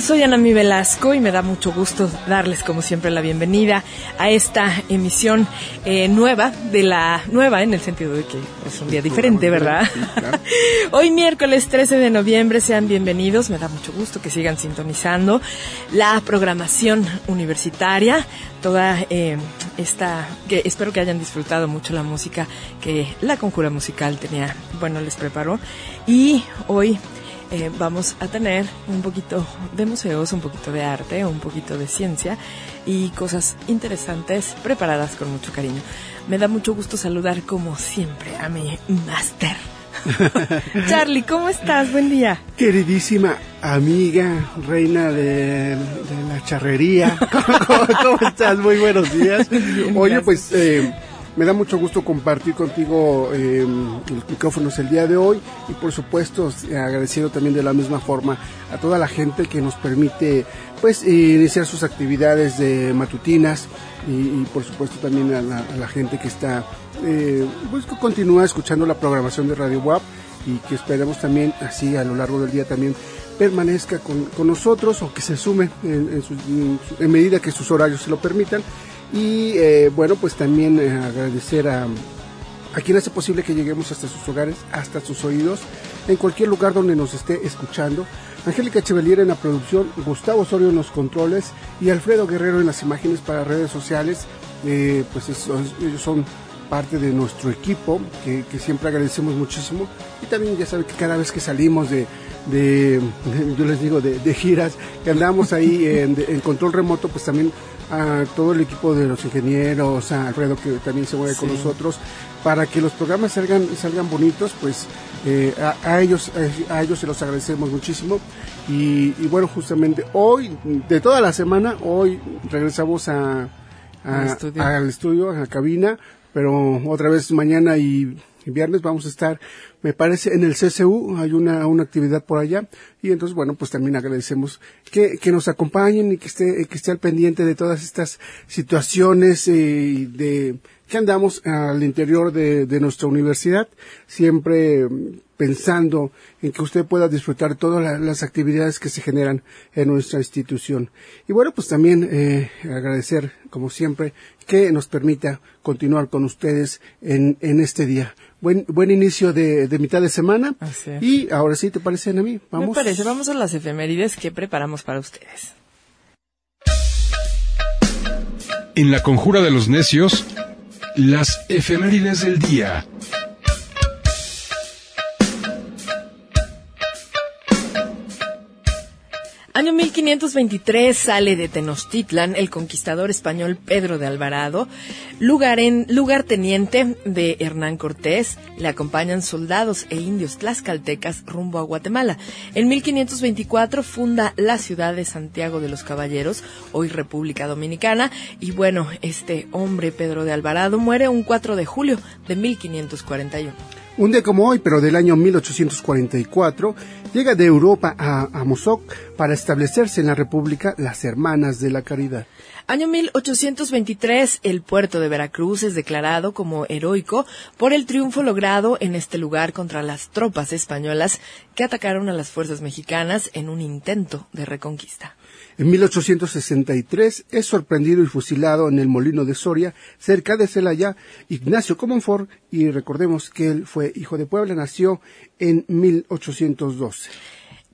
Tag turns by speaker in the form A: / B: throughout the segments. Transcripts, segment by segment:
A: tal? Soy Anami Velasco y me da mucho gusto darles como siempre la bienvenida a esta emisión eh, nueva de la nueva en el sentido de que es un día diferente, ¿verdad? Hoy miércoles 13 de noviembre sean bienvenidos, me da mucho gusto que sigan sintonizando la programación universitaria, toda eh, esta que espero que hayan disfrutado mucho la música que la Conjura Musical tenía, bueno, les preparó y hoy eh, vamos a tener un poquito de museos, un poquito de arte, un poquito de ciencia y cosas interesantes preparadas con mucho cariño. Me da mucho gusto saludar como siempre a mi máster. Charlie, ¿cómo estás? Buen día.
B: Queridísima amiga, reina de, la charrería, ¿Cómo, estás? Muy buenos días. Oye, pues eh, me da mucho gusto compartir contigo eh, los micrófonos el día de hoy y por supuesto agradeciendo también de la misma forma a toda la gente que nos permite pues iniciar sus actividades de matutinas y, por supuesto también a la, gente que está eh, pues continúa escuchando la programación de Radio WAP y que esperemos también así a lo largo del día también permanezca con, nosotros o que se sume en medida que sus horarios se lo permitan y eh, bueno, pues también eh, agradecer a, a quien hace posible que lleguemos hasta sus hogares, hasta sus oídos, en cualquier lugar donde nos esté escuchando. Angélica Chevalier en la producción, Gustavo Osorio en los controles y Alfredo Guerrero en las imágenes para redes sociales. Eh, pues ellos son parte de nuestro equipo que, siempre agradecemos muchísimo y también ya saben que cada vez que salimos de, de, yo les digo de, giras que andamos ahí en, en, control remoto pues también a todo el equipo de los ingenieros, a Alfredo que también se mueve con nosotros, para que los programas salgan, salgan bonitos, pues eh, a, ellos a ellos se los agradecemos muchísimo. Y, bueno justamente hoy de toda la semana hoy regresamos a, al estudio a la cabina pero otra vez mañana y viernes vamos a estar, me parece, en el CCU, hay una, una actividad por allá, y entonces, bueno, pues también agradecemos que, que nos acompañen y que esté, que esté al pendiente de todas estas situaciones eh, de que andamos al interior de, de nuestra universidad, siempre pensando en que usted pueda disfrutar todas las actividades que se generan en nuestra institución. Y bueno, pues también eh, agradecer, como siempre, que nos permita continuar con ustedes en, en este día. Buen, buen inicio de, de mitad de semana. Y ahora sí, ¿te parecen a mí?
A: Vamos. Me parece, vamos a las efemérides que preparamos para ustedes.
C: En la conjura de los necios, las efemérides del día.
A: Año 1523 sale de Tenochtitlan el conquistador español Pedro de Alvarado, lugar en, lugarteniente de Hernán Cortés. Le acompañan soldados e indios tlaxcaltecas rumbo a Guatemala. En 1524 funda la ciudad de Santiago de los Caballeros, hoy República Dominicana. Y bueno, este hombre Pedro de Alvarado muere un 4 de julio de 1541.
B: Un día como hoy, pero del año 1844, llega de Europa a, a para establecerse en la República las Hermanas de la Caridad.
A: Año 1823, el puerto de Veracruz es declarado como heroico por el triunfo logrado en este lugar contra las tropas españolas que atacaron a las fuerzas mexicanas en un intento de reconquista.
B: En 1863 es sorprendido y fusilado en el Molino de Soria, cerca de Celaya, Ignacio Comonfort, y recordemos que él fue hijo de Puebla, nació en 1812.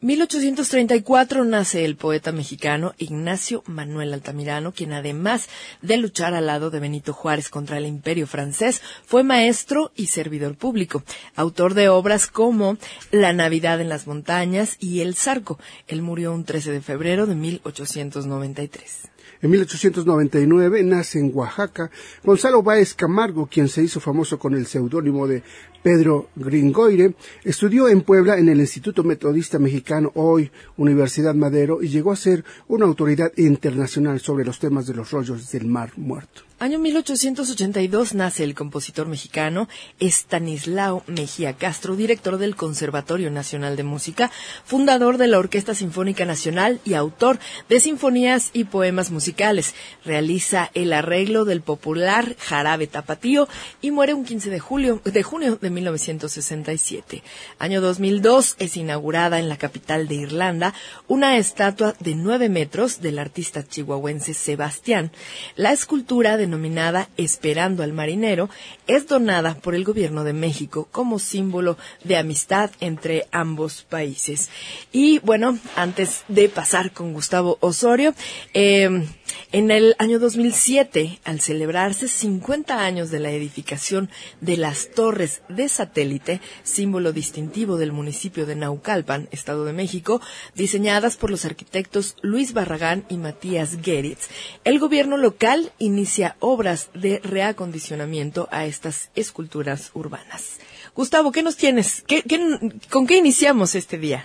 A: 1834 nace el poeta mexicano Ignacio Manuel Altamirano, quien además de luchar al lado de Benito Juárez contra el imperio francés, fue maestro y servidor público, autor de obras como La Navidad en las Montañas y El Zarco. Él murió un 13 de febrero de 1893.
B: En 1899 nace en Oaxaca Gonzalo Báez Camargo, quien se hizo famoso con el seudónimo de Pedro Gringoire, estudió en Puebla en el Instituto Metodista Mexicano, hoy Universidad Madero, y llegó a ser una autoridad internacional sobre los temas de los rollos del Mar Muerto.
A: Año 1882 nace el compositor mexicano Estanislao Mejía Castro, director del Conservatorio Nacional de Música, fundador de la Orquesta Sinfónica Nacional y autor de sinfonías y poemas musicales. Realiza el arreglo del popular Jarabe Tapatío y muere un 15 de julio de junio de 1967. Año 2002 es inaugurada en la capital de Irlanda una estatua de 9 metros del artista chihuahuense Sebastián. La escultura denominada Esperando al marinero es donada por el gobierno de México como símbolo de amistad entre ambos países. Y bueno, antes de pasar con Gustavo Osorio, eh, en el año 2007, al celebrarse 50 años de la edificación de las torres de satélite, símbolo distintivo del municipio de Naucalpan, Estado de México, diseñadas por los arquitectos Luis Barragán y Matías Geritz, el gobierno local inicia obras de reacondicionamiento a estas esculturas urbanas. Gustavo, ¿qué nos tienes? con qué iniciamos este día?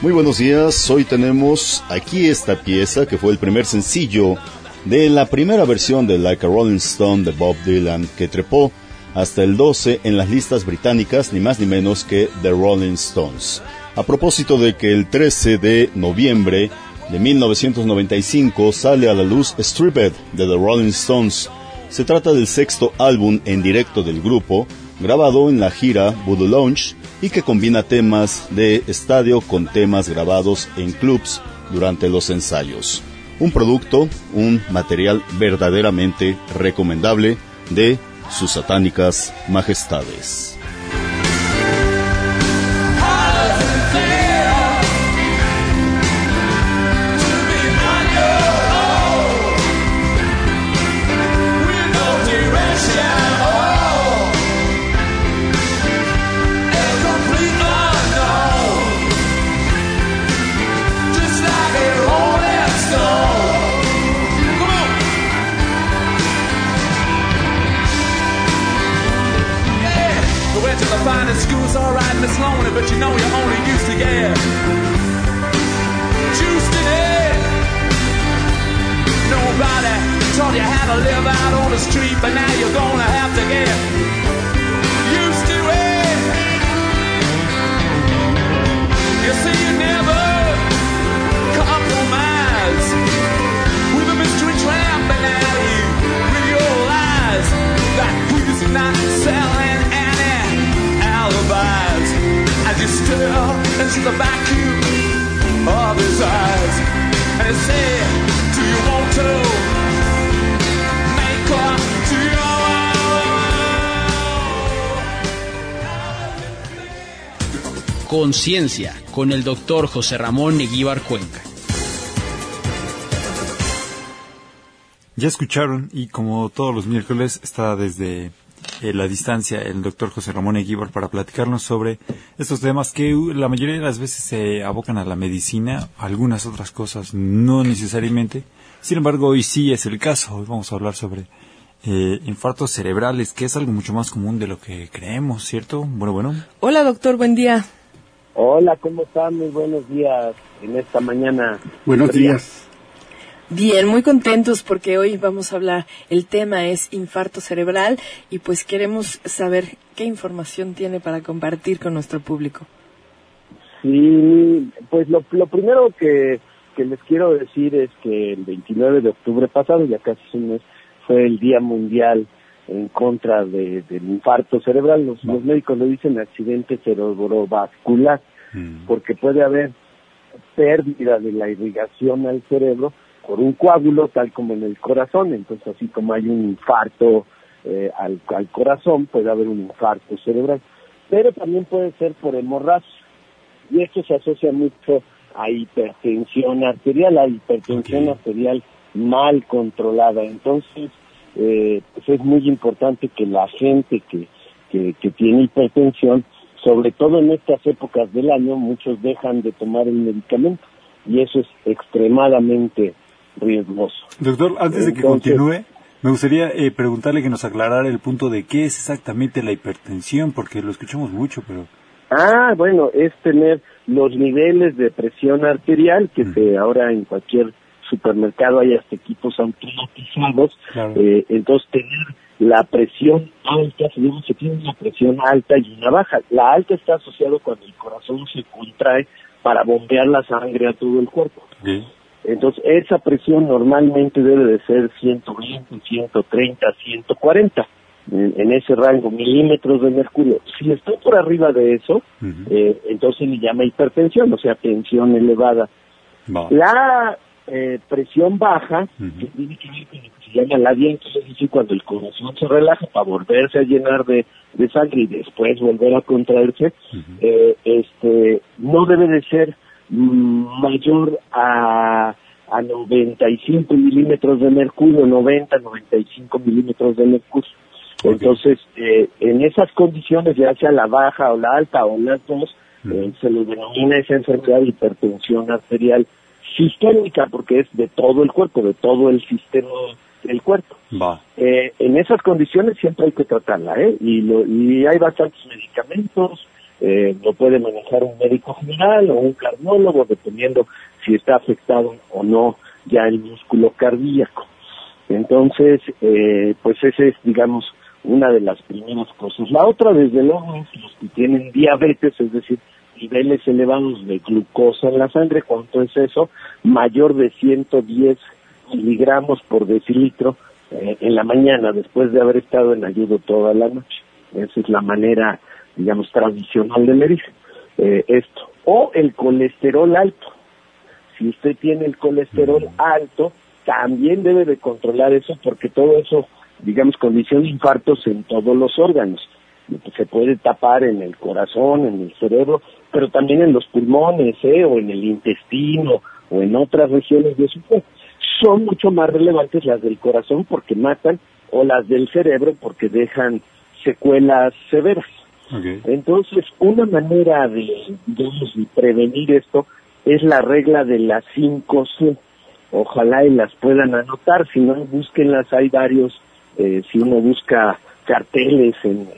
D: Muy buenos días, hoy tenemos aquí esta pieza que fue el primer sencillo de la primera versión de Like a Rolling Stone de Bob Dylan que trepó hasta el 12 en las listas británicas, ni más ni menos que The Rolling Stones. A propósito de que el 13 de noviembre de 1995 sale a la luz Stripped de The Rolling Stones, se trata del sexto álbum en directo del grupo, grabado en la gira Voodoo Lounge y que combina temas de estadio con temas grabados en clubs durante los ensayos. Un producto, un material verdaderamente recomendable de sus satánicas majestades. But you know you're only used to get juiced in it. Nobody taught you how to live out on the street, but now you're gonna have to get used to it. You see, you never compromise with a mystery tramp, but now you realize that he's not selling alibis. as you stare into the vacuum of his eyes and you say, Do you want to make up to your Conciencia con el doctor José Ramón Eguíbar Cuenca.
E: Ya escucharon y como todos los miércoles está desde eh, la distancia el doctor José Ramón Eguíbar para platicarnos sobre estos temas que la mayoría de las veces se abocan a la medicina, algunas otras cosas no necesariamente. Sin embargo, hoy sí es el caso. Hoy vamos a hablar sobre eh, infartos cerebrales, que es algo mucho más común de lo que creemos, ¿cierto? Bueno, bueno.
A: Hola, doctor, buen día.
F: Hola, ¿cómo están? Muy buenos días en esta mañana.
B: Buenos días.
A: Bien, muy contentos porque hoy vamos a hablar, el tema es infarto cerebral y pues queremos saber qué información tiene para compartir con nuestro público.
F: Sí, pues lo, primero que, les quiero decir es que el 29 de octubre pasado, ya casi un mes, fue el Día Mundial en contra de, del infarto cerebral. Los, los médicos le dicen accidente cerebrovascular, mm. porque puede haber pérdida de la irrigación al cerebro por un coágulo, tal como en el corazón. Entonces, así como hay un infarto eh, al, corazón, puede haber un infarto cerebral. Pero también puede ser por hemorragia. Y esto se asocia mucho a hipertensión arterial, a hipertensión arterial mal controlada. Entonces, eh, pues es muy importante que la gente que, que, que tiene hipertensión, sobre todo en estas épocas del año, muchos dejan de tomar el medicamento y eso es extremadamente riesgoso.
E: Doctor, antes de que continúe, me gustaría eh, preguntarle que nos aclarara el punto de qué es exactamente la hipertensión, porque lo escuchamos mucho, pero
F: Ah, bueno, es tener los niveles de presión arterial que se ahora en cualquier supermercado hay hasta equipos automatizados, eh, entonces tener la presión alta, se tiene una presión alta y una baja. La alta está asociado cuando el corazón se contrae para bombear la sangre a todo el cuerpo. Entonces, esa presión normalmente debe de ser 120, 130, 140 en, ese rango, milímetros de mercurio. Si está por arriba de eso, eh, entonces le llama hipertensión, o sea, tensión elevada. La eh, presión baja, que tiene que ver con lo que se llama la diéntesis, cuando el corazón se relaja para volverse a llenar de, sangre y después volver a contraerse, eh, este, no debe de ser mayor a, a 95 milímetros de mercurio, 90, 95 milímetros de mercurio. Entonces, eh, en esas condiciones, ya sea la baja o la alta o las dos, eh, se le denomina esa enfermedad de hipertensión arterial sistémica porque es de todo el cuerpo, de todo el sistema del cuerpo. Eh, en esas condiciones siempre hay que tratarla, ¿eh? Y, lo, y hay bastantes medicamentos, eh, lo puede manejar un médico general o un cardiólogo, dependiendo si está afectado o no ya el músculo cardíaco. Entonces, eh, pues ese es, digamos, una de las primeras cosas. La otra, desde luego, es los que tienen diabetes, es decir, niveles elevados de glucosa en la sangre, ¿cuánto es eso? Mayor de 110 miligramos por decilitro eh, en la mañana, después de haber estado en ayudo toda la noche. Esa es la manera, digamos, tradicional de medir eh, esto. O el colesterol alto. Si usted tiene el colesterol alto, también debe de controlar eso porque todo eso, digamos, condiciona infartos en todos los órganos se puede tapar en el corazón, en el cerebro, pero también en los pulmones, ¿eh? o en el intestino, o en otras regiones de su cuerpo. Son mucho más relevantes las del corazón porque matan, o las del cerebro porque dejan secuelas severas. Entonces, una manera de, prevenir esto es la regla de las 5C. Ojalá y las puedan anotar, si no, búsquenlas, hay varios, eh, si uno busca carteles, en,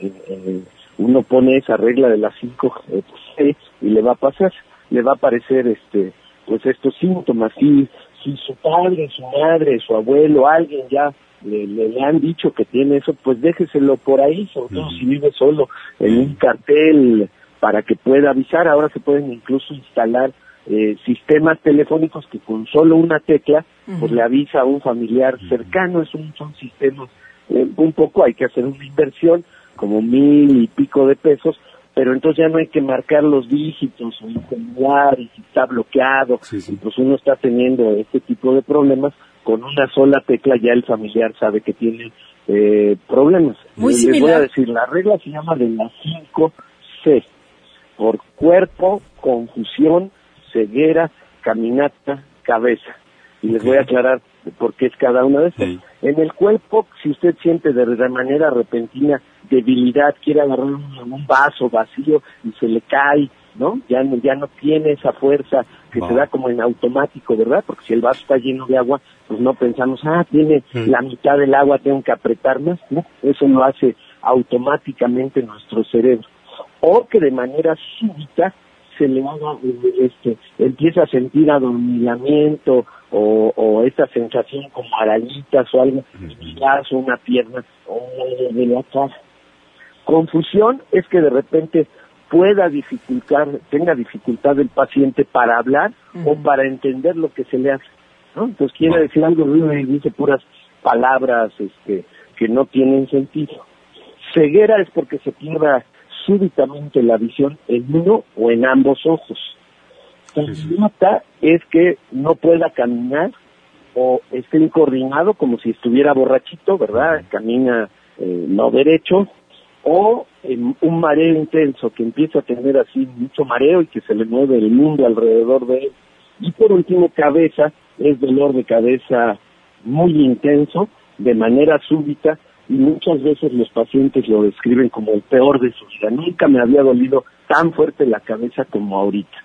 F: uno pone esa regla de las 5 eh, pues, y le va a pasar, le va a aparecer este, pues estos síntomas. Si, si su padre, su madre, su abuelo, alguien ya le, le, han dicho que tiene eso, pues déjeselo por ahí, sobre todo si vive solo en un cartel para que pueda avisar. Ahora se pueden incluso instalar eh, sistemas telefónicos que con solo una tecla pues le avisa a un familiar cercano. Es un, son sistemas eh, un poco hay que hacer una inversión, como mil y pico de pesos, pero entonces ya no hay que marcar los dígitos o incomodar y si está bloqueado, y pues uno está teniendo este tipo de problemas, con una sola tecla ya el familiar sabe que tiene eh, problemas.
A: Muy
F: Les voy a decir, la regla se llama de las 5C, por cuerpo, confusión, ceguera, caminata, cabeza. Y les voy a aclarar porque es cada una de estas. En el cuerpo, si usted siente de, manera repentina debilidad, quiere agarrar un, vaso vacío y se le cae, ¿no? Ya, no, ya no tiene esa fuerza que se da como en automático, ¿verdad? Porque si el vaso está lleno de agua, pues no pensamos, ah, tiene la mitad del agua, tengo que apretar más, ¿no? Eso lo hace automáticamente nuestro cerebro. O que de manera súbita se le haga, este, empieza a sentir adormilamiento o, o esta sensación como arañitas o algo, un brazo, una pierna o de la cara. Confusión es que de repente pueda dificultar, tenga dificultad el paciente para hablar o para entender lo que se le hace. ¿no? Entonces quiere decir algo y dice puras palabras este, que no tienen sentido. Ceguera es porque se pierda súbitamente la visión en uno o en ambos ojos. nota es que no pueda caminar o esté incoordinado como si estuviera borrachito, ¿verdad? Camina eh, no derecho o un mareo intenso que empieza a tener así mucho mareo y que se le mueve el mundo alrededor de él. Y por último, cabeza, es dolor de cabeza muy intenso, de manera súbita, y muchas veces los pacientes lo describen como el peor de su vida. Nunca me había dolido tan fuerte la cabeza como ahorita.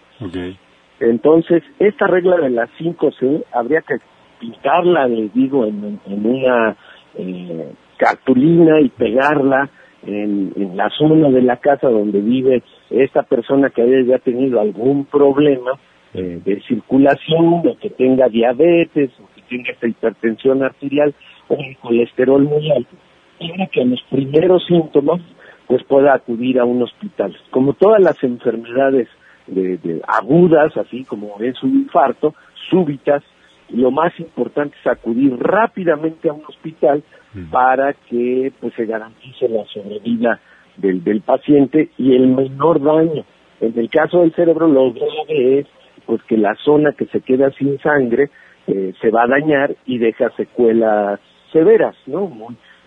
F: Entonces, esta regla de las 5C habría que pintarla, les digo, en, una eh, cartulina y pegarla en, la zona de la casa donde vive esta persona que haya tenido algún problema eh, de circulación, o que tenga diabetes, o que tenga esta hipertensión arterial, o un colesterol muy alto, tiene que en los primeros síntomas pues pueda acudir a un hospital. Como todas las enfermedades de, agudas, así como es un infarto, súbitas, lo más importante es acudir rápidamente a un hospital para que pues se garantice la sobrevida del, del paciente y el menor daño. En el caso del cerebro lo grave es pues que la zona que se queda sin sangre eh, se va a dañar y deja secuelas severas, ¿no?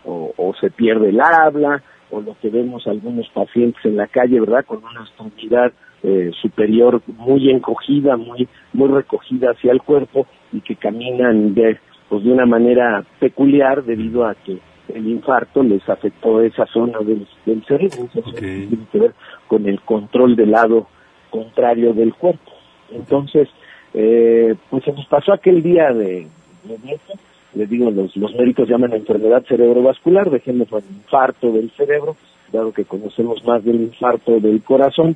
F: o, o se pierde el habla, o lo que vemos algunos pacientes en la calle, ¿verdad? Con una extremidad eh, superior muy encogida, muy, muy recogida hacia el cuerpo y que caminan de, pues de una manera peculiar debido a que el infarto les afectó esa zona del, cerebro, eso tiene que ver con el control del lado contrario del cuerpo. Entonces, eh, pues se nos pasó aquel día de, de les digo, los, los médicos llaman enfermedad cerebrovascular, dejemos el infarto del cerebro, dado que conocemos más del infarto del corazón,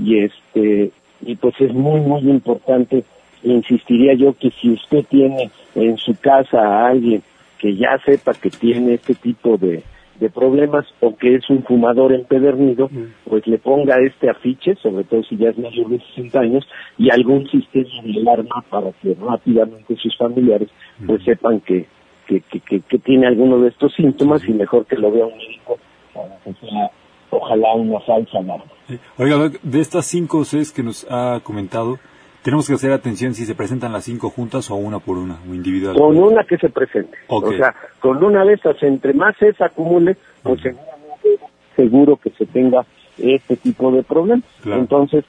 F: y este y pues es muy muy importante insistiría yo que si usted tiene en su casa a alguien que ya sepa que tiene este tipo de, de problemas o que es un fumador empedernido, mm. pues le ponga este afiche, sobre todo si ya es mayor de 60 años, y algún sistema de alarma para que rápidamente sus familiares pues mm. sepan que, que, que, que, tiene alguno de estos síntomas y mejor que lo vea un médico para que sea ojalá una falsa alarma.
E: Oiga, de estas cinco o seis que nos ha comentado, tenemos que hacer atención si se presentan las cinco juntas o una por una, o individual.
F: Con una que se presente. O sea, con una de estas, entre más se acumule, pues seguramente seguro que se tenga este tipo de problemas. Entonces,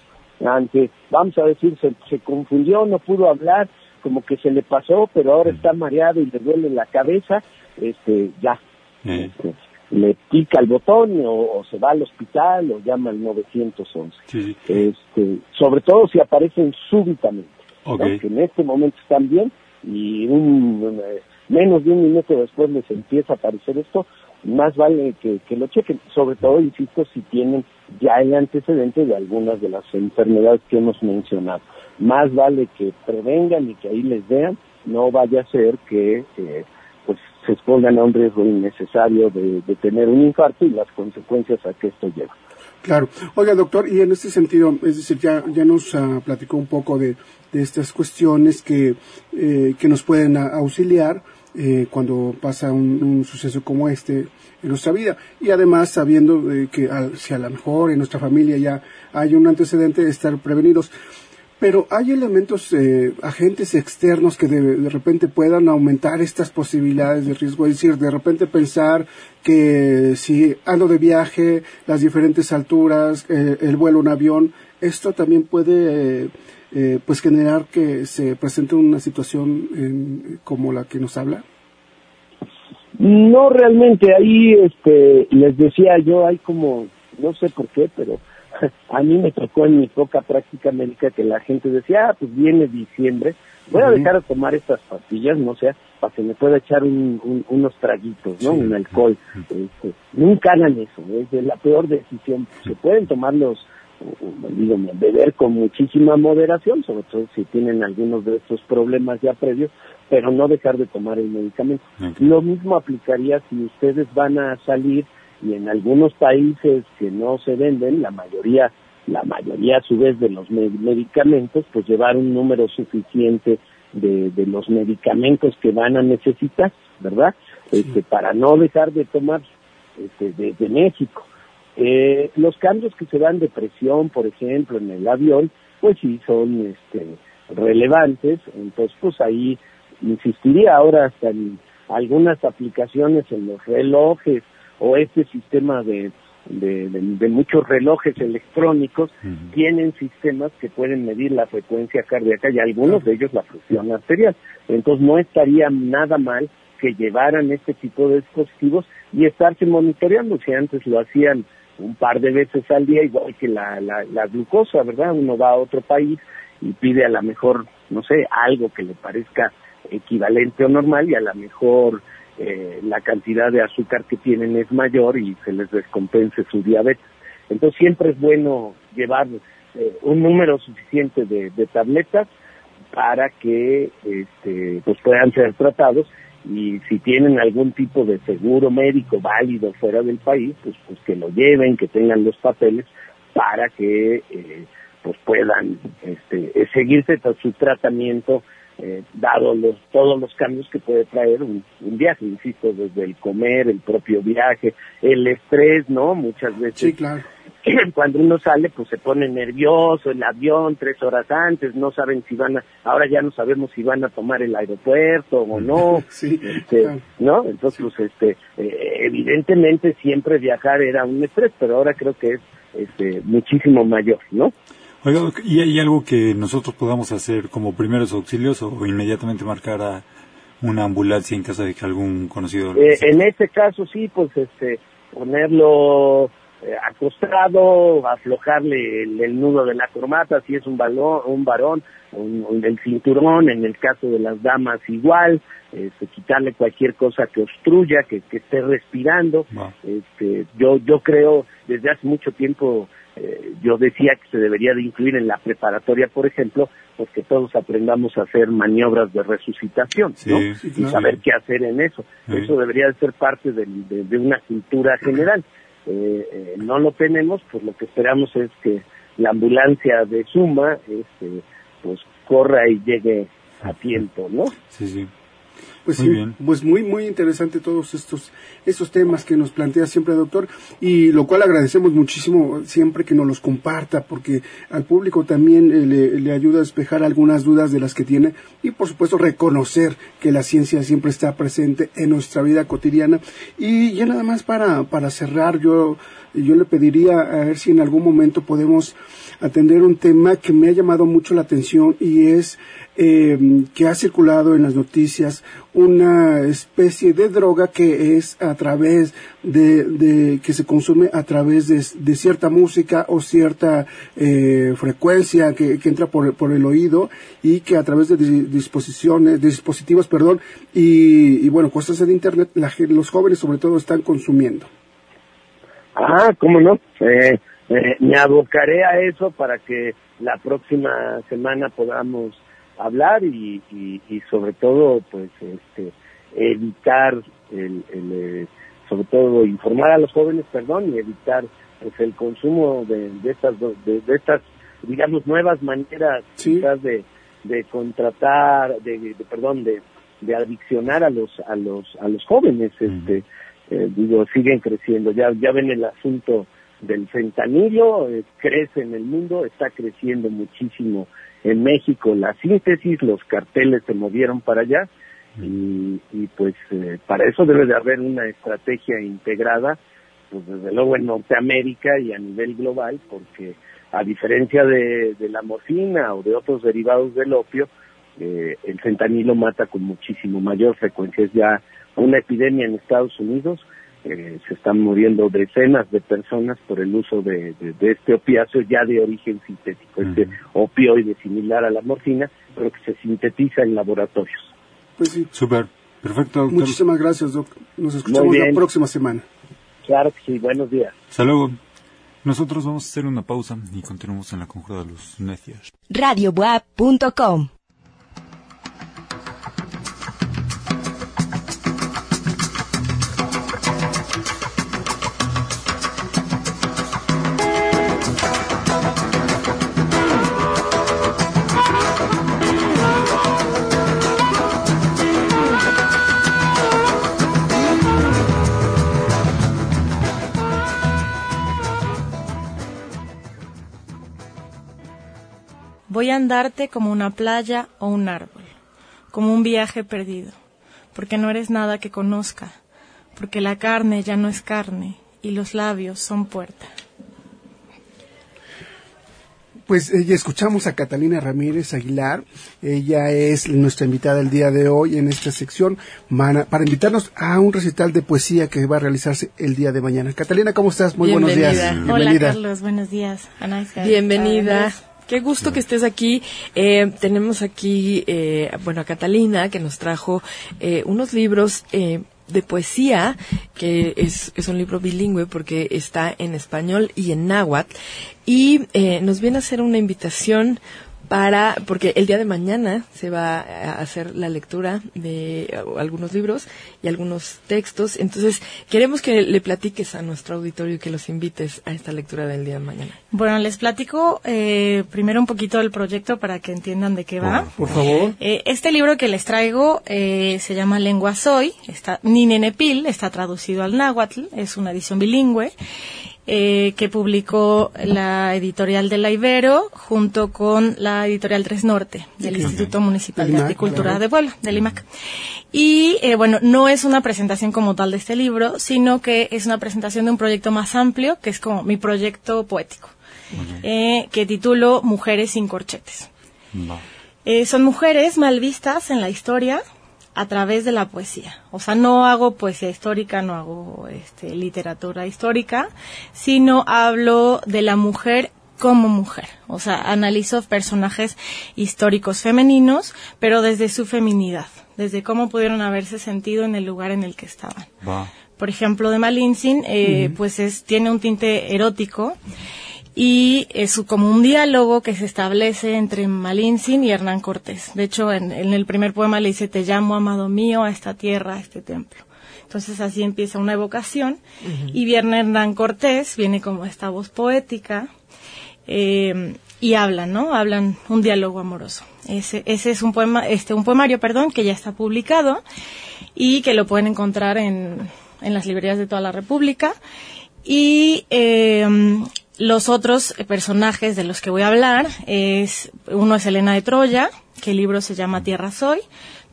F: antes, vamos a decir, se, se confundió, no pudo hablar, como que se le pasó, pero ahora está mareado y le duele la cabeza, este, ya. Eh. Este, le pica el botón o, se va al hospital o llama al 911. Este, sobre todo si aparecen súbitamente, que en este momento están bien y un, menos de un minuto después les empieza a aparecer esto, más vale que, que lo chequen, sobre todo, insisto, si tienen ya el antecedente de algunas de las enfermedades que hemos mencionado. Más vale que prevengan y que ahí les vean, no vaya a ser que eh, se expongan a un riesgo innecesario de, tener un infarto y las consecuencias a que esto lleva.
B: Claro. Oiga, doctor, y en este sentido, es decir, ya, ya nos uh, platicó un poco de, de estas cuestiones que, eh, que nos pueden auxiliar eh, cuando pasa un, suceso como este en nuestra vida. Y además, sabiendo que si a lo mejor en nuestra familia ya hay un antecedente de estar prevenidos. Pero hay elementos, eh, agentes externos que de, repente puedan aumentar estas posibilidades de riesgo. Es decir, de repente pensar que si ando de viaje, las diferentes alturas, eh, el vuelo en avión, esto también puede eh, pues generar que se presente una situación como la que nos habla.
F: No realmente, ahí este, les decía yo, hay como, no sé por qué, pero a mí me tocó en mi poca práctica médica que la gente decía, ah, pues viene diciembre, voy a dejar de tomar estas pastillas, no sé, para que me pueda echar unos traguitos, ¿no? Un alcohol. Este, nunca hagan eso, es la peor decisión. Se pueden tomarlos, digo, beber con muchísima moderación, sobre todo si tienen algunos de estos problemas ya previos, pero no dejar de tomar el medicamento. Lo mismo aplicaría si ustedes van a salir y en algunos países que no se venden, la mayoría, la mayoría a su vez de los medicamentos, pues llevar un número suficiente de, de los medicamentos que van a necesitar, ¿verdad? Este, para no dejar de tomar este, de, México. Eh, los cambios que se dan de presión, por ejemplo, en el avión, pues sí son este, relevantes, entonces pues ahí insistiría ahora hasta en algunas aplicaciones en los relojes o este sistema de, de, muchos relojes electrónicos tienen sistemas que pueden medir la frecuencia cardíaca y algunos de ellos la presión arterial. Entonces no estaría nada mal que llevaran este tipo de dispositivos y estarse monitoreando. Si antes lo hacían un par de veces al día, igual que la, la, la glucosa, ¿verdad? Uno va a otro país y pide a lo mejor, no sé, algo que le parezca equivalente o normal y a lo mejor eh, la cantidad de azúcar que tienen es mayor y se les descompense su diabetes. Entonces siempre es bueno llevar eh, un número suficiente de, tabletas para que este, pues puedan ser tratados y si tienen algún tipo de seguro médico válido fuera del país, pues, pues que lo lleven, que tengan los papeles para que eh, pues puedan este, seguirse su tratamiento eh, dado los, todos los cambios que puede traer un, viaje, insisto, desde el comer, el propio viaje, el estrés, ¿no? Muchas veces.
B: Sí, claro.
F: Cuando uno sale, pues se pone nervioso, el avión tres horas antes, no saben si van a, ahora ya no sabemos si van a tomar el aeropuerto o no,
B: sí,
F: este, ¿no? Entonces, pues, este, eh, evidentemente siempre viajar era un estrés, pero ahora creo que es, este, muchísimo mayor, ¿no?
E: ¿Y hay algo que nosotros podamos hacer como primeros auxilios o inmediatamente marcar a una ambulancia en caso de que algún conocido...
F: Eh, en este caso sí, pues este ponerlo eh, acostado, aflojarle el, nudo de la corbata si es un, balón, un varón, un, el cinturón, en el caso de las damas igual, este, quitarle cualquier cosa que obstruya, que, que esté respirando. Este, yo, yo creo, desde hace mucho tiempo eh, yo decía que se debería de incluir en la preparatoria, por ejemplo, pues que todos aprendamos a hacer maniobras de resucitación, ¿no? y saber qué hacer en eso. Eso debería de ser parte de, una cultura general. Eh, eh, no lo tenemos, pues lo que esperamos es que la ambulancia de Suma, este, pues corra y llegue a tiempo, ¿no?
E: Sí, sí.
B: Pues muy sí, pues muy, muy interesante todos estos, estos temas que nos plantea siempre, doctor, y lo cual agradecemos muchísimo siempre que nos los comparta, porque al público también eh, le, le, ayuda a despejar algunas dudas de las que tiene, y por supuesto reconocer que la ciencia siempre está presente en nuestra vida cotidiana. Y ya nada más para, para cerrar, yo, yo le pediría a ver si en algún momento podemos atender un tema que me ha llamado mucho la atención y es eh, que ha circulado en las noticias una especie de droga que es a través de, que se consume a través de, cierta música o cierta eh, frecuencia que, entra por, por, el oído y que a través de disposiciones dispositivos perdón y, bueno cosas de internet los jóvenes sobre todo están consumiendo.
F: Ah cómo no. Eh, me abocaré a eso para que la próxima semana podamos hablar y, y, sobre todo pues este evitar el, el, sobre todo informar a los jóvenes perdón y evitar pues el consumo de, de estas de, de, estas digamos nuevas maneras quizás de, de contratar de, perdón de, de adiccionar a los a los a los jóvenes este eh, digo siguen creciendo. Ya ya ven el asunto del fentanilo eh, crece en el mundo está creciendo muchísimo en México la síntesis, los carteles se movieron para allá y, pues eh, para eso debe de haber una estrategia integrada, pues desde luego en Norteamérica y a nivel global, porque a diferencia de, la morfina o de otros derivados del opio, eh, el fentanilo mata con muchísimo mayor frecuencia. Es ya una epidemia en Estados Unidos eh, se están muriendo decenas de personas por el uso de, este opiáceo ya de origen sintético, este opioide similar a la morfina, pero que se sintetiza en laboratorios.
B: Pues sí.
E: Súper, perfecto.
B: Muchísimas gracias, Doc. Nos escuchamos la próxima semana.
F: Claro que sí, buenos días.
E: Hasta luego. Nosotros vamos a hacer una pausa y continuamos en la conjura de los necios.
G: Radiobuap.com
A: Voy a andarte como una playa o un árbol, como un viaje perdido, porque no eres nada que conozca, porque la carne ya no es carne y los labios son puerta.
B: Pues eh, escuchamos a Catalina Ramírez Aguilar. Ella es nuestra invitada el día de hoy en esta sección para invitarnos a un recital de poesía que va a realizarse el día de mañana. Catalina, ¿cómo estás? Muy buenos días.
H: Bienvenida. Hola, Carlos. Buenos días.
A: Bienvenida. Qué gusto que estés aquí. Eh, tenemos aquí, eh, bueno, a Catalina, que nos trajo eh, unos libros de poesía, que es, es un libro bilingüe porque está en español y en náhuatl, y eh, nos viene a hacer una invitación para, porque el día de mañana se va a hacer la lectura de algunos libros y algunos textos. Entonces, queremos que le platiques a nuestro auditorio y que los invites a esta lectura del día de mañana.
H: Bueno, les platico eh, primero un poquito del proyecto para que entiendan de qué va.
B: Por, favor.
H: Eh, este libro que les traigo eh, se llama Lengua Soy, está Ninenepil, está traducido al náhuatl, es una edición bilingüe eh, que publicó la editorial de la Ibero junto con la editorial Tres Norte del Instituto Municipal de Arte y Cultura de Puebla, del IMAC. Y eh, bueno, no es una presentación como tal de este libro, sino que es una presentación de un proyecto más amplio, que es como mi proyecto poético, eh, que titulo Mujeres sin corchetes. Eh, son mujeres mal vistas en la historia, a través de la poesía. O sea, no hago poesía histórica, no hago este, literatura histórica, sino hablo de la mujer como mujer. O sea, analizo personajes históricos femeninos, pero desde su feminidad, desde cómo pudieron haberse sentido en el lugar en el que estaban. Por ejemplo, de Malinsin, eh, pues es, tiene un tinte erótico y es como un diálogo que se establece entre Malinsin y Hernán Cortés. De hecho, en, el primer poema le dice, te llamo, amado mío, a esta tierra, a este templo. Entonces así empieza una evocación y viene Hernán Cortés, viene como esta voz poética eh, y hablan, ¿no? Hablan un diálogo amoroso. Ese, ese es un poema, este, un poemario, perdón, que ya está publicado y que lo pueden encontrar en, en las librerías de toda la República. Y eh, los otros personajes de los que voy a hablar es uno es Elena de Troya, que el libro se llama Tierra Soy.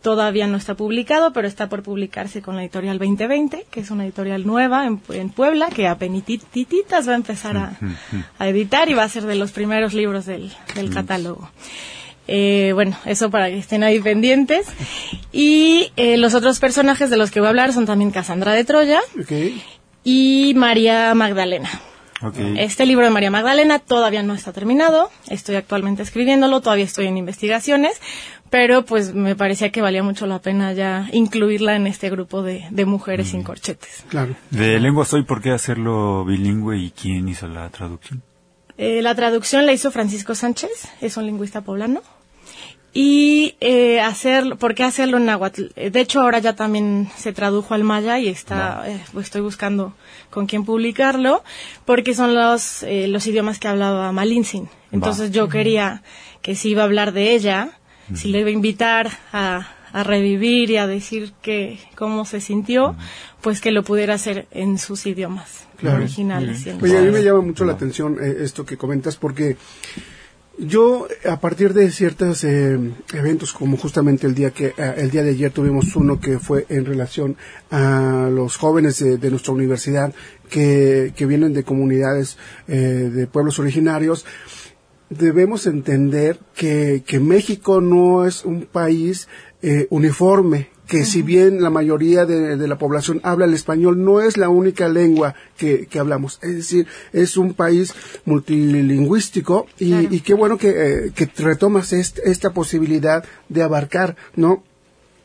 H: Todavía no está publicado, pero está por publicarse con la editorial 2020, que es una editorial nueva en, Puebla, que a penitititas va a empezar a, editar y va a ser de los primeros libros del, catálogo. Eh, bueno, eso para que estén ahí pendientes. Y eh, los otros personajes de los que voy a hablar son también Casandra de Troya y María Magdalena. Este libro de María Magdalena todavía no está terminado, estoy actualmente escribiéndolo, todavía estoy en investigaciones, pero pues me parecía que valía mucho la pena ya incluirla en este grupo de, mujeres sin corchetes.
B: Claro.
E: De lengua soy, ¿por qué hacerlo bilingüe y quién hizo la traducción?
H: Eh, la traducción la hizo Francisco Sánchez, es un lingüista poblano y eh, hacer, ¿por qué hacerlo en náhuatl? Eh, de hecho, ahora ya también se tradujo al maya y está, eh, pues estoy buscando con quién publicarlo, porque son los, eh, los idiomas que hablaba Malinsin. Entonces yo quería que si iba a hablar de ella, si le iba a invitar a, a revivir y a decir que cómo se sintió, pues que lo pudiera hacer en sus idiomas originales.
B: Oye, a mí me llama mucho la atención esto que comentas porque yo, a partir de ciertos eh, eventos, como justamente el día que eh, el día de ayer tuvimos uno que fue en relación a los jóvenes de, nuestra universidad que, que, vienen de comunidades eh, de pueblos originarios, debemos entender que, que México no es un país uniforme que si bien la mayoría de, la población habla el español, no es la única lengua que, hablamos. Es decir, es un país multilingüístico y, qué bueno que, eh, que retomas esta posibilidad de abarcar, ¿no?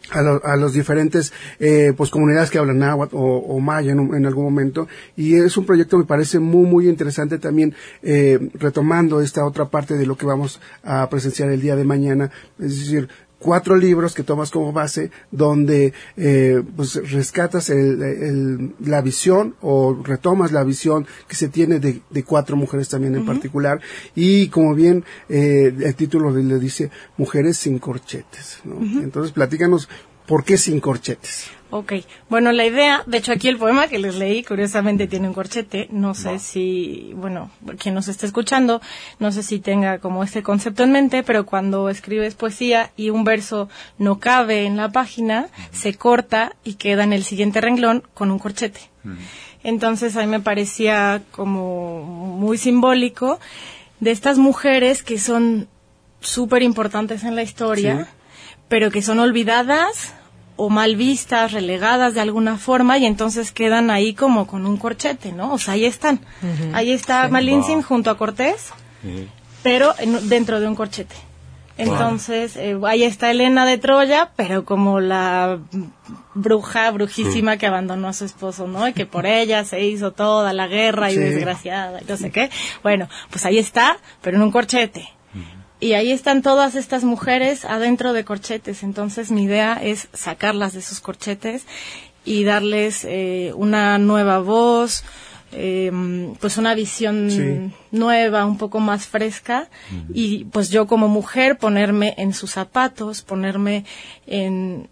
B: A, los diferentes eh, pues comunidades que hablan náhuatl o, maya en, algún momento y es un proyecto me parece muy muy interesante también eh, retomando esta otra parte de lo que vamos a presenciar el día de mañana es decir cuatro libros que tomas como base donde eh, pues rescatas el, la visión o retomas la visión que se tiene de, cuatro mujeres también en particular. Y como bien eh, el título le dice mujeres sin corchetes ¿no? entonces platícanos por qué sin corchetes
H: Ok, bueno, la idea, de hecho aquí el poema que les leí, curiosamente tiene un corchete, no sé si, bueno, quien nos esté escuchando, no sé si tenga como este concepto en mente, pero cuando escribes poesía y un verso no cabe en la página, se corta y queda en el siguiente renglón con un corchete. Entonces a mí me parecía como muy simbólico de estas mujeres que son súper importantes en la historia, pero que son olvidadas o mal vistas, relegadas de alguna forma y entonces quedan ahí como con un corchete, ¿no? O sea, ahí están. Ahí está Malinsin junto a Cortés, pero dentro de un corchete. Entonces, eh, ahí está Elena de Troya, pero como la bruja, brujísima que abandonó a su esposo, ¿no? Y que por ella se hizo toda la guerra y
B: Sí.
H: desgraciada y no sé qué. Bueno, pues ahí está, pero en un corchete. Y ahí están todas estas mujeres adentro de corchetes. Entonces mi idea es sacarlas de esos corchetes y darles eh, una nueva voz, eh, pues una visión
B: Sí.
H: nueva, un poco más fresca. Y pues yo como mujer ponerme en sus zapatos, ponerme en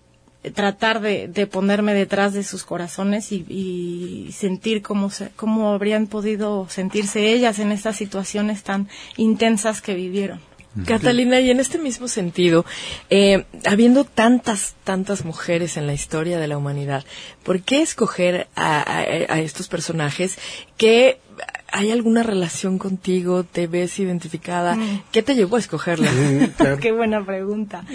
H: tratar de, de ponerme detrás de sus corazones y, y sentir cómo, se, cómo habrían podido sentirse ellas en estas situaciones tan intensas que vivieron.
A: Catalina, y en este mismo sentido, eh, habiendo tantas, tantas mujeres en la historia de la humanidad, ¿por qué escoger a, a- a estos personajes que hay alguna relación contigo, te ves identificada? ¿Qué te llevó a escogerla?
B: Mm.
H: Qué buena pregunta.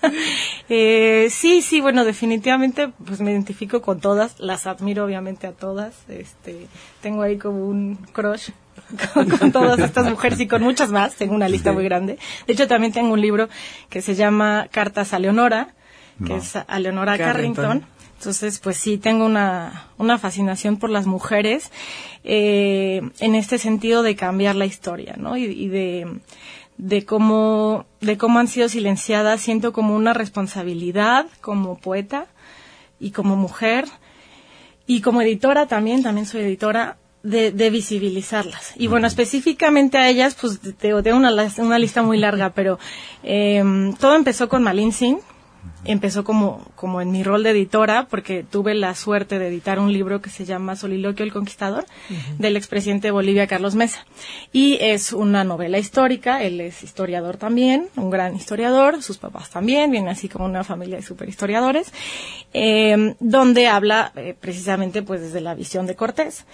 H: eh, sí, sí, bueno, definitivamente, pues me identifico con todas, las admiro obviamente a todas. Este, tengo ahí como un crush con, con todas estas mujeres y con muchas más. Tengo una lista muy grande. De hecho, también tengo un libro que se llama Cartas a Leonora, que es a Leonora
A: Carrington.
H: Carrington. Entonces, pues sí, tengo una, una fascinación por las mujeres eh, en este sentido de cambiar la historia, ¿no? Y, y de, de cómo, de cómo han sido silenciadas, siento como una responsabilidad como poeta y como mujer y como editora también, también soy editora, de, de visibilizarlas. Y bueno, específicamente a ellas, pues tengo, tengo una, lista muy larga, pero eh, todo empezó con Malin Singh. Empezó como, como en mi rol de editora, porque tuve la suerte de editar un libro que se llama Soliloquio el Conquistador, del expresidente de Bolivia, Carlos Mesa. Y es una novela histórica, él es historiador también, un gran historiador, sus papás también, viene así como una familia de superhistoriadores, eh, donde habla eh, precisamente pues desde la visión de Cortés,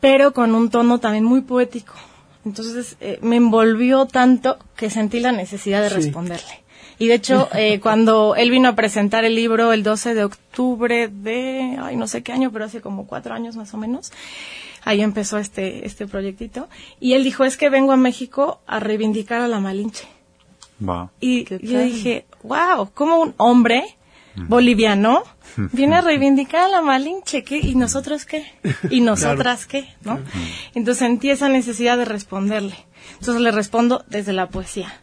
H: pero con un tono también muy poético. Entonces eh, me envolvió tanto que sentí la necesidad de
B: Sí.
H: responderle. Y de hecho, eh, cuando él vino a presentar el libro el 12 de octubre de, ay, no sé qué año, pero hace como cuatro años más o menos, ahí empezó este, este proyectito. Y él dijo, es que vengo a México a reivindicar a la Malinche. Y
A: ¿Qué
H: yo dije, wow, como un hombre boliviano viene a reivindicar a la Malinche, ¿qué? ¿Y nosotros qué? ¿Y nosotras qué? ¿No? Entonces sentí esa necesidad de responderle. Entonces le respondo desde la poesía.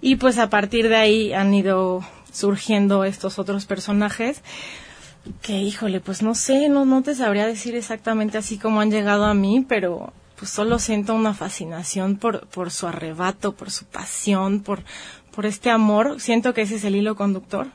H: Y pues a partir de ahí han ido surgiendo estos otros personajes que, híjole, pues no sé, no, no te sabría decir exactamente así como han llegado a mí, pero pues solo siento una fascinación por, por su arrebato, por su pasión, por, por este amor. Siento que ese es el hilo conductor.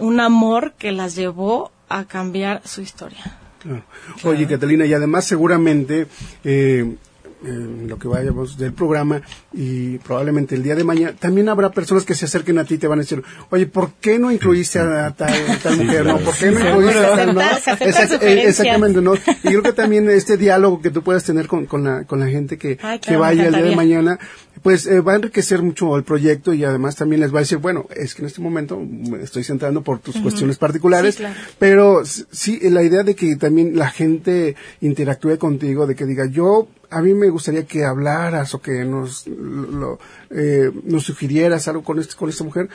H: Un amor que las llevó a cambiar su historia.
B: Claro. Oye, Catalina, y además seguramente eh, en lo que vayamos del programa y probablemente el día de mañana, también habrá personas que se acerquen a ti y te van a decir, oye, ¿por qué no incluiste a tal, tal mujer? ¿no? ¿Por qué no incluiste a tal, no? Exact- eh. Exactamente, ¿no? Y creo que también este diálogo que tú puedas tener con, con, la, con la gente que,
H: Ay,
B: que
H: claro,
B: vaya el día de mañana, pues eh, va a enriquecer mucho el proyecto y además también les va a decir, bueno, es que en este momento me estoy centrando por tus cuestiones particulares,
H: Sí, claro.
B: pero sí, la idea de que también la gente interactúe contigo, de que diga, yo, a mí me gustaría que hablaras o que nos, lo, eh, nos sugirieras algo con, este, con esta mujer,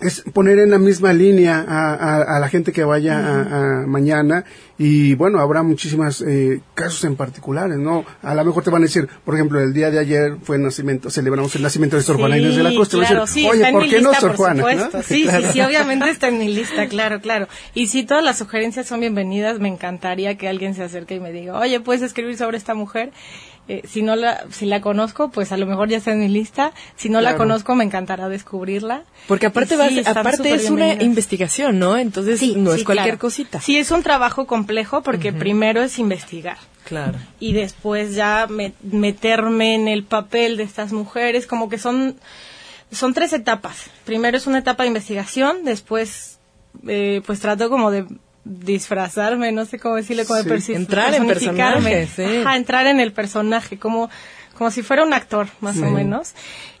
B: es poner en la misma línea a, a- a la gente que vaya a, a mañana y bueno, habrá muchísimos casos en particulares, ¿no? A lo mejor te van a decir, por ejemplo, el día de ayer fue el nacimiento, celebramos el nacimiento de Sor Juana Inés de la Costa. Te van a
H: claro,
B: decir,
H: sí,
B: Oye, ¿por qué no Sor Juana?
H: Sí,
B: Claro.
H: sí, sí, obviamente está en mi lista, claro, claro. Y si todas las sugerencias son bienvenidas, me encantaría que alguien se acerque y me diga, oye, ¿puedes escribir sobre esta mujer? Eh, si no la, si la conozco, pues a lo mejor ya está en mi lista. Si no la conozco, me encantará descubrirla.
A: Porque aparte, vas,
H: sí,
A: aparte es una investigación, ¿no? Entonces
H: Sí,
A: no
H: sí,
A: es cualquier
H: claro.
A: cosita.
H: Sí, es un trabajo complejo porque primero es investigar
A: Claro.
H: y después ya me- meterme en el papel de estas mujeres, como que son, son tres etapas. Primero es una etapa de investigación, después eh, pues trato como de disfrazarme, no sé cómo decirle, como
B: Sí,
H: de
A: entrar en
H: personificarme.
A: personaje, sí.
H: Ajá, entrar en el personaje, como, como si fuera un actor, más o menos,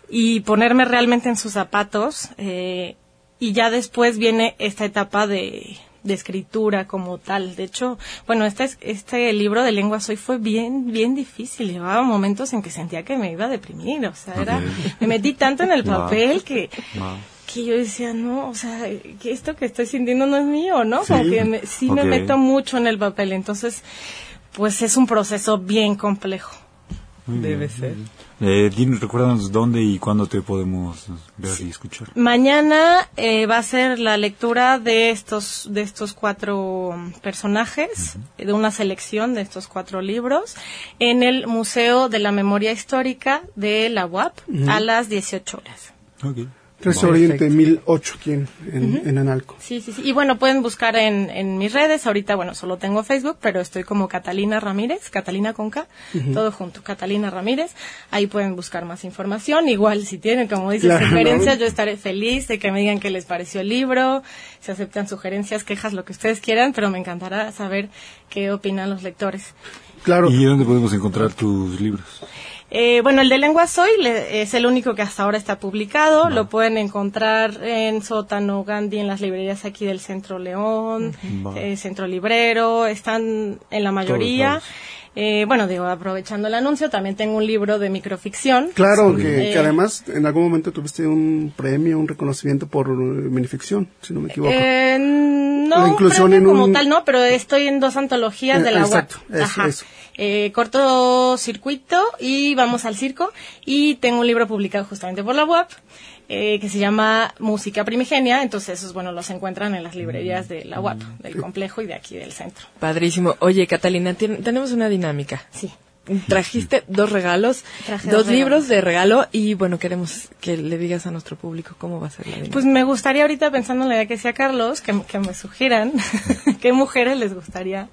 H: y ponerme realmente en sus zapatos, eh, y ya después viene esta etapa de, de escritura como tal. De hecho, bueno, este, este libro de lenguas hoy fue bien, bien difícil. Llevaba momentos en que sentía que me iba a deprimir. O sea, era, me metí tanto en el papel que, que yo decía, no, o sea, que esto que estoy sintiendo no es mío, ¿no?
B: Sí.
H: Como que me, sí me meto mucho en el papel. Entonces, pues es un proceso bien complejo.
A: Debe ser.
E: Eh, din- recuérdanos dónde y cuándo te podemos ver y escuchar.
H: Mañana eh, va a ser la lectura de estos de estos cuatro personajes, de una selección de estos cuatro libros, en el Museo de la Memoria Histórica de la UAP a las 18 horas.
E: Ok.
B: 3 Oriente 1008 aquí en, en, en Analco.
H: Sí, sí, sí. Y bueno, pueden buscar en, en mis redes. Ahorita, bueno, solo tengo Facebook, pero estoy como Catalina Ramírez, Catalina con K, todo junto, Catalina Ramírez. Ahí pueden buscar más información. Igual, si tienen, como dices,
B: Claro,
H: sugerencias,
B: ¿no?
H: yo estaré feliz de que me digan qué les pareció el libro, se aceptan sugerencias, quejas, lo que ustedes quieran, pero me encantará saber qué opinan los lectores.
B: Claro.
E: ¿Y dónde podemos encontrar tus libros?
H: Eh, bueno, el de Lengua Soy le- es el único que hasta ahora está publicado. Lo pueden encontrar en Sótano Gandhi, en las librerías aquí del Centro León, eh, Centro Librero. Están en la mayoría. Eh, bueno, digo, aprovechando el anuncio, también tengo un libro de microficción.
B: Claro,
H: Sí.
B: que,
H: Eh,
B: que además en algún momento tuviste un premio, un reconocimiento por eh, minificción, si no me equivoco.
H: Eh, no,
B: La inclusión
H: premio
B: en
H: como
B: un-
H: tal, no, pero estoy en dos antologías
B: Eh,
H: de la
B: exacto,
H: UAP.
B: eso,
H: Ajá.
B: eso.
H: Eh, cortocircuito y vamos al circo. Y tengo un libro publicado justamente por la UAP eh, que se llama Música Primigenia. Entonces, esos, bueno, los encuentran en las librerías de la UAP, del complejo y de aquí del centro.
A: Padrísimo. Oye, Catalina, tenemos una dinámica.
H: Sí.
A: Trajiste dos regalos,
H: Traje
A: dos
H: dos
A: libros
H: regalos.
A: de regalo y bueno, queremos que le digas a nuestro público cómo va a ser la dinámica.
H: Pues me gustaría ahorita, pensando en la idea que decía Carlos, que, que me sugieran qué mujeres les gustaría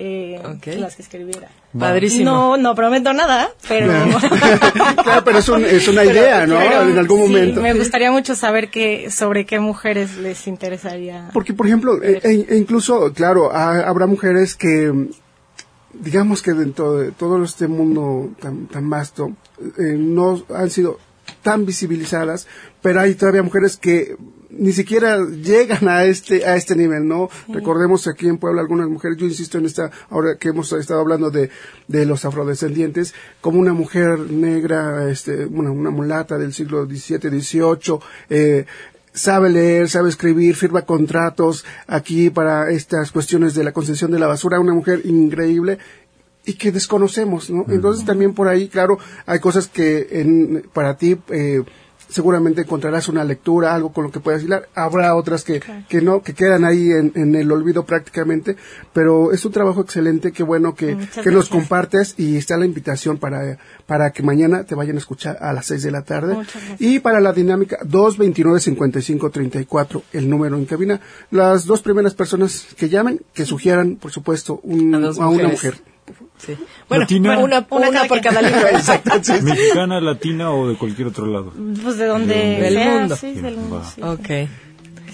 H: eh,
A: Ok.
H: las que escribiera.
A: Padrísimo.
H: No, no prometo nada, pero...
B: claro, pero es, un- es una
H: Pero-
B: idea, ¿no?
H: pero
B: en algún
H: sí,
B: momento.
H: me gustaría mucho saber qué, sobre qué mujeres les interesaría.
B: Porque, por ejemplo, e, e- incluso, claro, ha- habrá mujeres que, digamos que dentro de todo este mundo tan, tan vasto, eh, no han sido tan visibilizadas, pero hay todavía mujeres que ni siquiera llegan a este a este nivel, ¿no? Recordemos aquí en Puebla algunas mujeres, yo insisto en esta, ahora que hemos estado hablando de, de los afrodescendientes, como una mujer negra, este, una, una mulata del siglo XVII, XVIII, eh, sabe leer, sabe escribir, firma contratos aquí para estas cuestiones de la concesión de la basura, una mujer increíble y que desconocemos, ¿no? Entonces también por ahí, claro, hay cosas que en, para ti eh, seguramente encontrarás una lectura, algo con lo que puedas hilar. Habrá otras que, que no, que quedan ahí en, en el olvido prácticamente, pero es un trabajo excelente, qué bueno que,
H: Muchas
B: que nos compartes y está la invitación para, para que mañana te vayan a escuchar a las 6 de la tarde. Y para la dinámica 229-5534, el número en cabina, las dos primeras personas que llamen, que sugieran, por supuesto, un-
A: A
B: una mujer.
A: Sí. Bueno,
E: Latina.
A: una, una,
H: Una cada
A: por cada libro.
B: Exacto, sí, sí.
E: ¿Mexicana, latina o de cualquier otro lado?
H: Pues de donde
A: Del mundo.
H: sí, del mundo,
E: Va.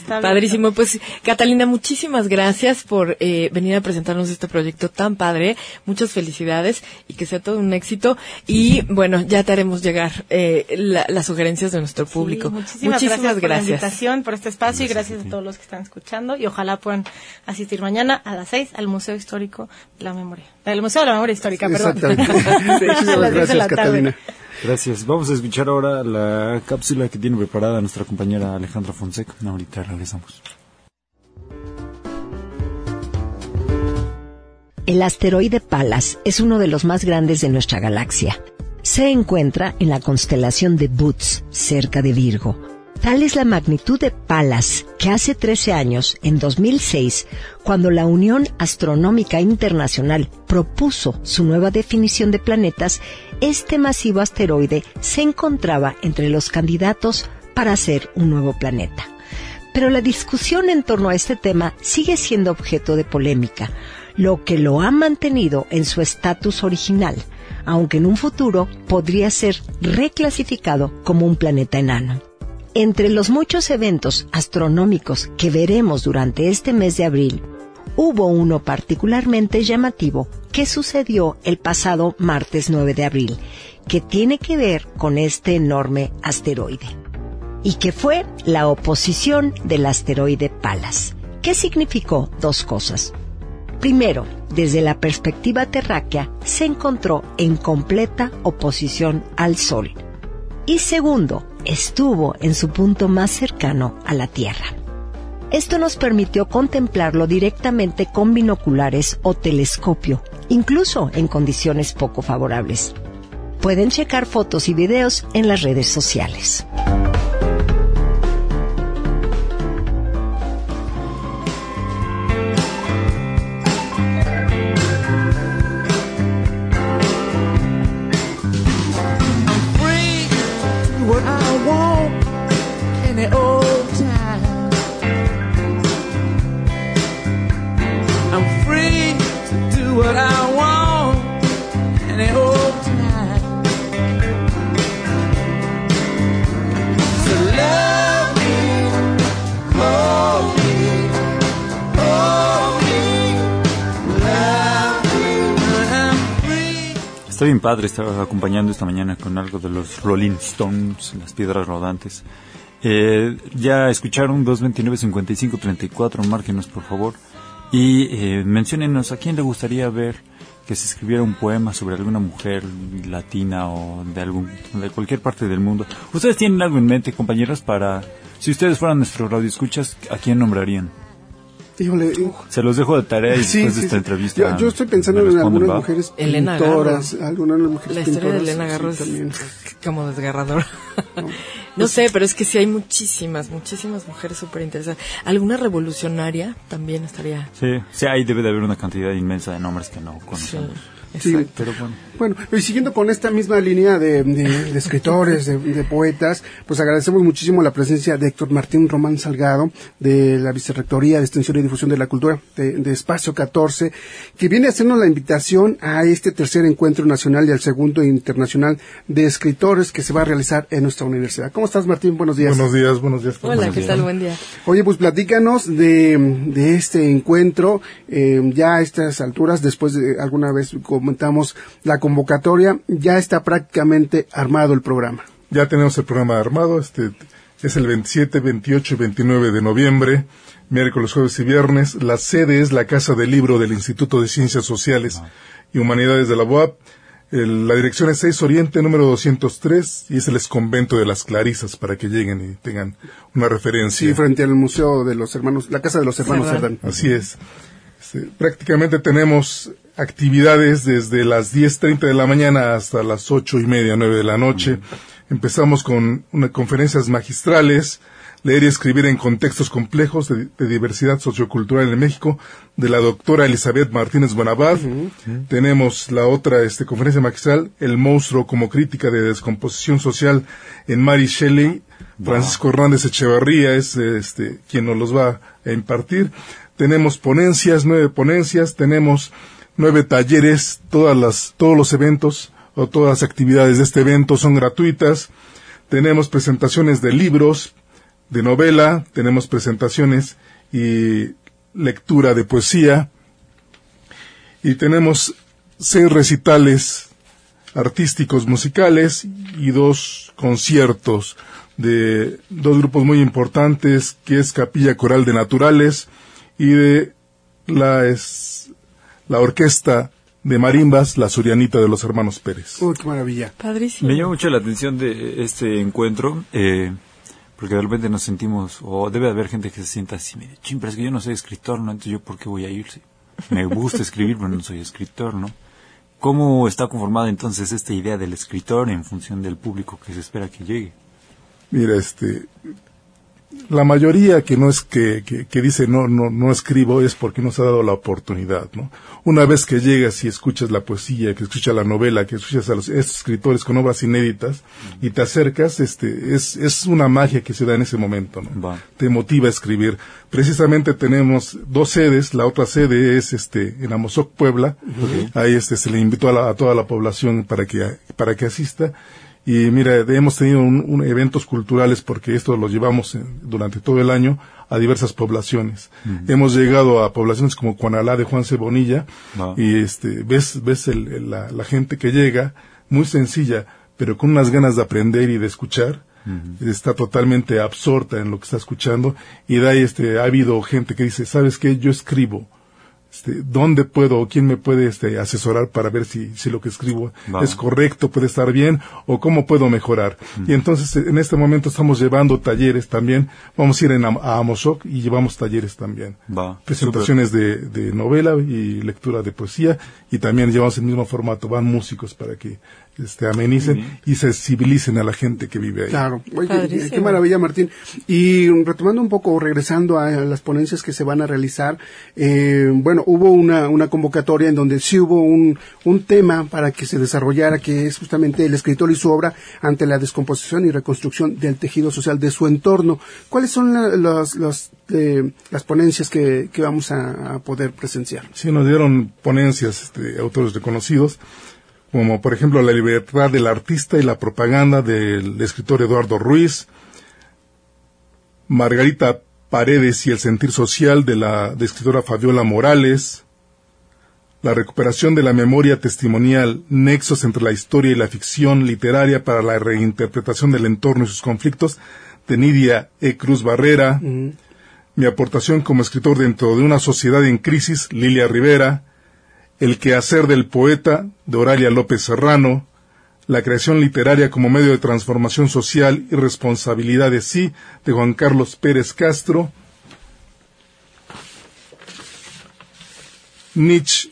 H: Bien.
A: Padrísimo. Pues, Catalina, muchísimas gracias por eh, venir a presentarnos este proyecto tan padre. Muchas felicidades y que sea todo un éxito. Y bueno, ya te haremos llegar eh, la- las sugerencias de nuestro
H: Sí,
A: público.
H: muchísimas, gracias, por la invitación, por este espacio y gracias a todos los que están escuchando y ojalá puedan asistir mañana a las 6 al Museo Histórico de la Memoria. El Museo de la Memoria Histórica, perdón.
B: Exactamente.
H: A las
B: Muchísimas
H: 10 de
B: gracias. Catalina.
E: Gracias. Vamos a escuchar ahora la cápsula que tiene preparada nuestra compañera Alejandra Fonseca. Ahorita regresamos.
G: El asteroide Pallas es uno de los más grandes de nuestra galaxia. Se encuentra en la constelación de Boots, cerca de Virgo. Tal es la magnitud de Pallas que hace 13 años, en 2006, cuando la Unión Astronómica Internacional propuso su nueva definición de planetas, este masivo asteroide se encontraba entre los candidatos para ser un nuevo planeta. Pero la discusión en torno a este tema sigue siendo objeto de polémica, lo que lo ha mantenido en su estatus original, aunque en un futuro podría ser reclasificado como un planeta enano. Entre los muchos eventos astronómicos que veremos durante este mes de abril, hubo uno particularmente llamativo que sucedió el pasado martes 9 de abril, que tiene que ver con este enorme asteroide y que fue la oposición del asteroide Pallas, ¿Qué significó? Dos cosas. Primero, desde la perspectiva terráquea, se encontró en completa oposición al Sol. Y segundo, estuvo en su punto más cercano a la Tierra. Esto nos permitió contemplarlo directamente con binoculares o telescopio, incluso en condiciones poco favorables. Pueden checar fotos y videos en las redes sociales.
E: Estoy bien padre, estaba acompañando esta mañana con algo de los Rolling Stones, las piedras rodantes. Eh, ya escucharon 229-55-34, márquenos por favor. Y eh, menciónenos a quién le gustaría ver que se escribiera un poema sobre alguna mujer latina o de algún de cualquier parte del mundo. ¿Ustedes tienen algo en mente, compañeros, para si ustedes fueran nuestros radioescuchas, a quién nombrarían?
B: Híjole,
E: Se los dejo de tarea y
B: Sí,
E: después
B: sí,
E: de esta
B: sí.
E: entrevista.
B: Yo, yo estoy pensando en algunas
E: ¿va?
B: mujeres
A: Elena
B: pintoras, algunas mujeres
A: La historia de Elena
B: sí,
A: Garro es
B: también.
A: como desgarradora. No sé, pero es que sí hay muchísimas, muchísimas mujeres súper interesantes. ¿Alguna revolucionaria también estaría?
E: Sí, sí, ahí debe de haber una cantidad inmensa de nombres que no
A: Sí,
B: Sí.
E: Pero bueno.
B: Bueno, y siguiendo con esta misma línea de, de- de escritores, de, de poetas, pues agradecemos muchísimo la presencia de Héctor Martín Román Salgado, de la Vicerrectoría de Extensión y Difusión de la Cultura, de, de Espacio 14, que viene a hacernos la invitación a este tercer encuentro nacional y al segundo internacional de escritores que se va a realizar en nuestra universidad. ¿Cómo estás, Martín? Buenos días.
I: Buenos días, buenos días.
A: Hola, ¿qué tal? Buen día.
B: Oye, pues platícanos de, de este encuentro, eh, ya a estas alturas, después de alguna vez comentamos la convocatoria, ya está prácticamente armado el programa.
I: Ya tenemos el programa armado, este es el 27, 28 y 29 de noviembre, miércoles, jueves y viernes. La sede es la Casa del Libro del Instituto de Ciencias Sociales y Humanidades de la UAP. El- la dirección es 6 Oriente, número 203, y es el exconvento de las Clarisas, para que lleguen y tengan una referencia.
B: Sí, frente al Museo de los Hermanos, la Casa de los Hermanos
A: Cerdán.
B: Cerdán.
I: Así es. Este, prácticamente tenemos actividades desde las 10.30 de la mañana hasta las ocho y media, nueve de la noche. Empezamos con unas conferencias magistrales, leer y escribir en contextos complejos de, de diversidad sociocultural en México, de la doctora Elizabeth Martínez Bonabad. Tenemos la otra este, conferencia magistral, El monstruo como crítica de descomposición social en Mary Shelley. Francisco Hernández Echevarría es este, quien nos los va a impartir. Tenemos ponencias, nueve ponencias, tenemos nueve talleres, todas las, todos los eventos o todas las actividades de este evento son gratuitas. Tenemos presentaciones de libros, de novela, tenemos presentaciones y lectura de poesía y tenemos seis recitales artísticos musicales y dos conciertos de dos grupos muy importantes que es Capilla Coral de Naturales y de la la orquesta de marimbas La Surianita de los Hermanos Pérez.
B: Uy, qué maravilla.
A: Padrísimo.
E: Me llama mucho la atención de este encuentro, eh, porque de repente nos sentimos, o debe haber gente que se sienta así, medio, "Chin, pero es que yo no soy escritor, ¿no? Entonces yo, ¿por qué voy a ir? Sí, Me gusta escribir, pero no soy escritor, ¿no? ¿Cómo está conformada entonces esta idea del escritor en función del público que se espera que llegue?
I: Mira, este, la mayoría que no es que, que, que dice no, no, no escribo es porque no se ha dado la oportunidad, ¿no? Una vez que llegas y escuchas la poesía, que escuchas la novela, que escuchas a los estos escritores con obras inéditas y te acercas, este, es, es una magia que se da en ese momento, ¿no?
E: Va.
I: Te motiva a escribir. Precisamente tenemos dos sedes, la otra sede es este, en Amozoc, Puebla. Ahí este, se le invitó a, la- a toda la población para que, para que asista. Y mira, hemos tenido un, un eventos culturales porque esto lo llevamos en- durante todo el año a diversas poblaciones. Hemos llegado a poblaciones como Cuanalá de Juan Cebonilla
E: Ah.
I: y este ves ves el- el- la, la gente que llega muy sencilla, pero con unas ganas de aprender y de escuchar está totalmente absorta en lo que está escuchando y de ahí este, ha habido gente que dice, ¿sabes qué? Yo escribo este, dónde puedo o quién me puede este, asesorar para ver si, si lo que escribo es correcto, puede estar bien o cómo puedo mejorar. Y entonces en este momento estamos llevando talleres también, vamos a ir en, a Amosok y llevamos talleres también. Presentaciones de, de novela y lectura de poesía y también llevamos el mismo formato, van músicos para que este, amenicen y sensibilicen a la gente que vive ahí.
B: Claro, qué, maravilla Martín. Y retomando un poco, regresando a, las ponencias que se van a realizar, eh, bueno, hubo una, una convocatoria en donde sí hubo un, un tema para que se desarrollara, que es justamente el escritor y su obra ante la descomposición y reconstrucción del tejido social de su entorno. ¿Cuáles son las, eh, las ponencias que, que vamos a, poder presenciar?
I: Sí, nos dieron ponencias este, autores reconocidos como por ejemplo La libertad del artista y la propaganda del escritor Eduardo Ruiz, Margarita Paredes y el sentir social de la escritora Fabiola Morales, la recuperación de la memoria testimonial, nexos entre la historia y la ficción literaria para la reinterpretación del entorno y sus conflictos, de Nidia E. Cruz Barrera, mi aportación como escritor dentro de una sociedad en crisis, Lilia Rivera, el quehacer del poeta, de Oralia López Serrano, La creación literaria como medio de transformación social y responsabilidad de sí, de Juan Carlos Pérez Castro, Nietzsche,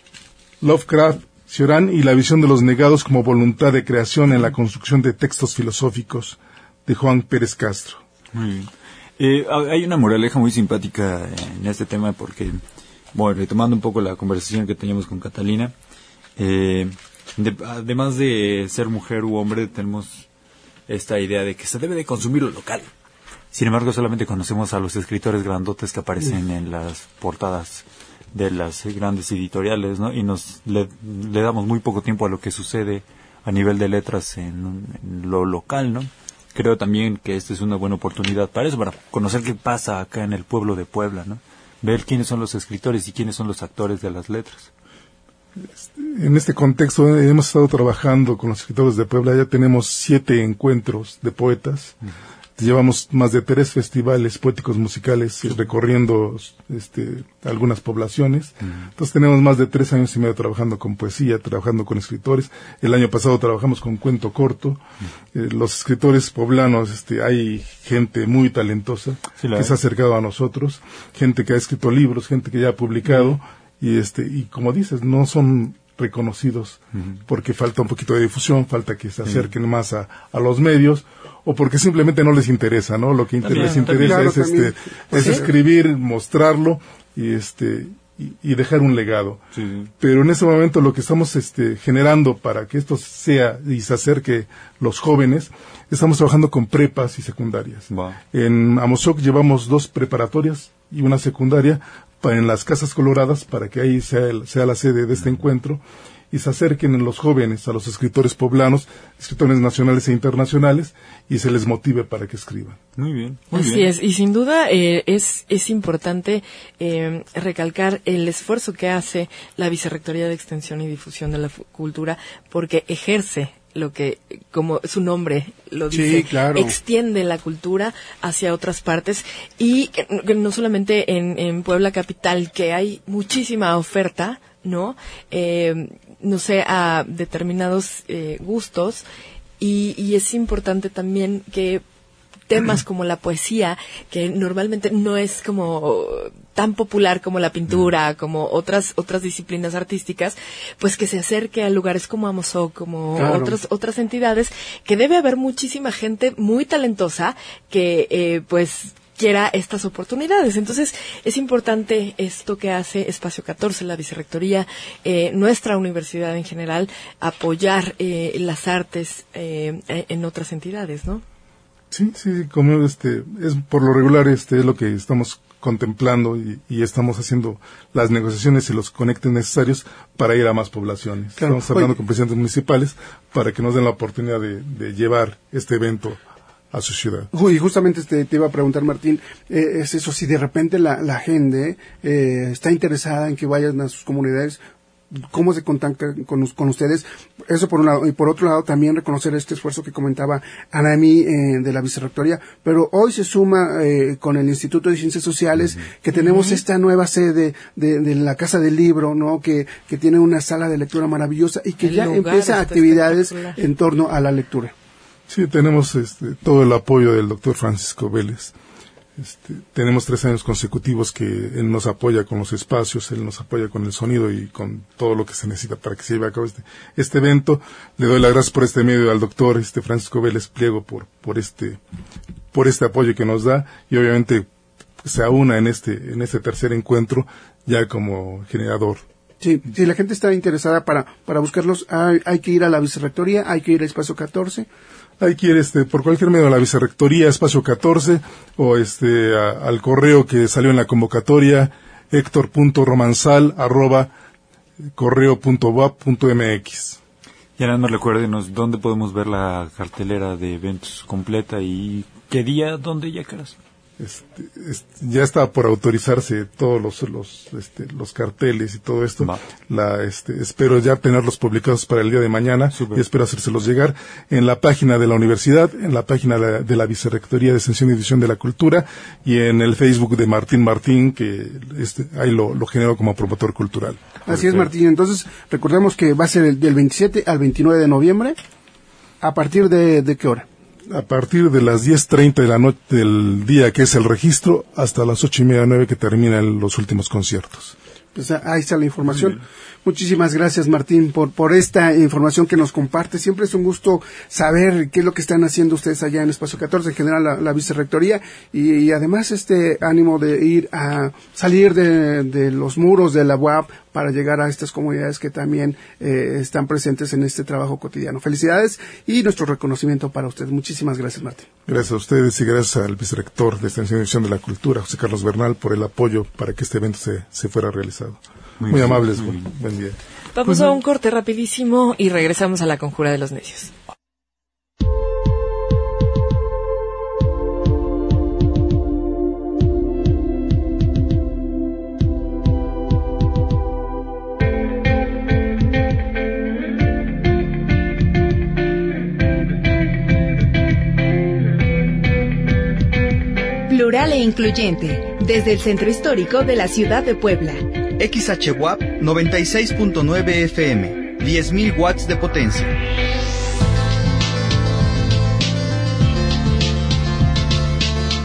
I: Lovecraft, Cioran y la visión de los negados como voluntad de creación en la construcción de textos filosóficos, de Juan Pérez Castro.
E: Muy bien. Eh, hay una moraleja muy simpática en este tema porque bueno, retomando un poco la conversación que teníamos con Catalina, eh, además de ser mujer u hombre, tenemos esta idea de que se debe de consumir lo local. Sin embargo, solamente conocemos a los escritores grandotes que aparecen en las portadas de las grandes editoriales, ¿no? Y nos le, damos muy poco tiempo a lo que sucede a nivel de letras en, en, lo local, ¿no? Creo también que esta es una buena oportunidad para eso, para conocer qué pasa acá en el pueblo de Puebla, ¿no? Ver quiénes son los escritores y quiénes son los actores de las letras.
I: En este contexto eh, hemos estado trabajando con los escritores de Puebla, ya tenemos siete encuentros de poetas. Llevamos más de tres festivales poéticos musicales recorriendo este, algunas poblaciones. Entonces tenemos más de tres años y medio trabajando con poesía, trabajando con escritores. El año pasado trabajamos con cuento corto. Eh, los escritores poblanos, este, hay gente muy talentosa que se ha acercado a nosotros, gente que ha escrito libros, gente que ya ha publicado. Y, este, y como dices, no son reconocidos porque falta un poquito de difusión, falta que se acerquen más a, a los medios o porque simplemente no les interesa, ¿no? Lo que les interesa es este es escribir, mostrarlo y este y, dejar un legado. Pero en ese momento lo que estamos este generando para que esto sea y se acerque los jóvenes, estamos trabajando con prepas y secundarias. En Amozoc llevamos dos preparatorias y una secundaria en las casas coloradas para que ahí sea, sea la sede de este encuentro y se acerquen los jóvenes a los escritores poblanos, escritores nacionales e internacionales, y se les motive para que escriban.
E: Muy bien.
A: Así es, y sin duda eh, es, es importante eh, recalcar el esfuerzo que hace la Vicerrectoría de Extensión y Difusión de la Cultura, porque ejerce lo que, como su nombre lo dice, extiende la cultura hacia otras partes y no solamente en, en Puebla Capital, que hay muchísima oferta, ¿no? Eh, no sé, a determinados eh, gustos y, y es importante también que temas como la poesía, que normalmente no es como tan popular como la pintura, mm. como otras otras disciplinas artísticas, pues que se acerque a lugares como Amozoc, como otras otras entidades, que debe haber muchísima gente muy talentosa que eh, pues quiera estas oportunidades. Entonces, es importante esto que hace Espacio 14, la Vicerrectoría, eh, nuestra universidad en general, apoyar eh, las artes eh, en otras entidades, ¿no?
I: Sí, sí, como este, es por lo regular este es lo que estamos contemplando y, estamos haciendo las negociaciones y los conectes necesarios para ir a más poblaciones. estamos hablando con presidentes municipales para que nos den la oportunidad de llevar este evento a su ciudad.
B: Y justamente este, te iba a preguntar, Martín, eh, es eso, si de repente la, la gente eh, está interesada en que vayan a sus comunidades, cómo se contactan con, con, ustedes. Eso por un lado. Y por otro lado, también reconocer este esfuerzo que comentaba Anami eh, de la Vicerrectoría. Pero hoy se suma eh, con el Instituto de Ciencias Sociales que tenemos esta nueva sede de, de, la Casa del Libro, ¿no? Que, que tiene una sala de lectura maravillosa y que ya empieza actividades en torno a la lectura.
I: Sí, tenemos este, todo el apoyo del doctor Francisco Vélez este, tenemos tres años consecutivos que él nos apoya con los espacios, él nos apoya con el sonido y con todo lo que se necesita para que se lleve a cabo este, este evento. Le doy las gracias por este medio al doctor este Francisco Vélez Pliego por, por este, por este apoyo que nos da y obviamente se aúna en este, en este tercer encuentro ya como generador
B: Sí, si la gente está interesada para, para buscarlos, hay, hay, que ir a la vicerrectoría, hay que ir al espacio 14
I: hay que ir este, por cualquier medio a la vicerrectoría, espacio 14, o este, al correo que salió en la convocatoria, héctor.romanzal, arroba, correo.wap.mx.
E: Y ahora nos recuérdenos dónde podemos ver la cartelera de eventos completa y qué día, dónde ya quieras.
I: Este, ya está por autorizarse todos los los, este, los carteles y todo esto. La, este, espero ya tenerlos publicados para el día de mañana y espero hacérselos llegar en la página de la universidad, en la página de la, Vicerrectoría de Extensión y Edición de la Cultura y en el Facebook de Martín Martín, que este, ahí lo, lo genero como promotor cultural.
B: Así es, Martín. Entonces, recordemos que va a ser del 27 al 29 de noviembre. ¿A partir de, de qué hora?
I: A partir de las 10.30 de la noche del día que es el registro hasta las ocho y media nueve que terminan los últimos conciertos.
B: Pues ahí está la información. Muchísimas gracias, Martín, por, por esta información que nos comparte. Siempre es un gusto saber qué es lo que están haciendo ustedes allá en Espacio 14, en general la, vicerrectoría, y, además este ánimo de ir a salir de, los muros de la UAP para llegar a estas comunidades que también eh, están presentes en este trabajo cotidiano. Felicidades y nuestro reconocimiento para ustedes. Muchísimas gracias, Martín.
I: Gracias a ustedes y gracias al vicerrector de Extensión y Edición de la Cultura, José Carlos Bernal, por el apoyo para que este evento se, se fuera realizado. Muy, amables, buen, día.
A: Vamos a un corte rapidísimo y regresamos a la conjura de los necios.
J: Plural e incluyente, desde el centro histórico de la ciudad de Puebla
K: XHWAP 96.9 FM, 10.000 watts de potencia.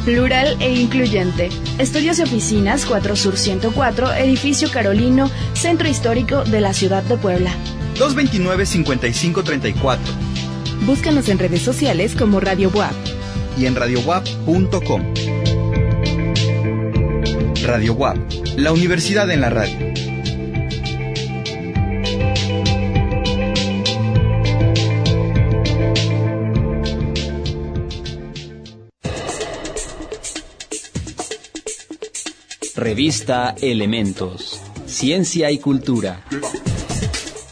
J: Plural e incluyente. Estudios y oficinas 4 Sur 104, Edificio Carolino, Centro Histórico de la Ciudad de Puebla.
K: 229-5534.
J: Búscanos en redes sociales como Radio WAP.
K: Y en radiowap.com. Radio WAP la universidad en la radio.
L: Revista Elementos. Ciencia y Cultura.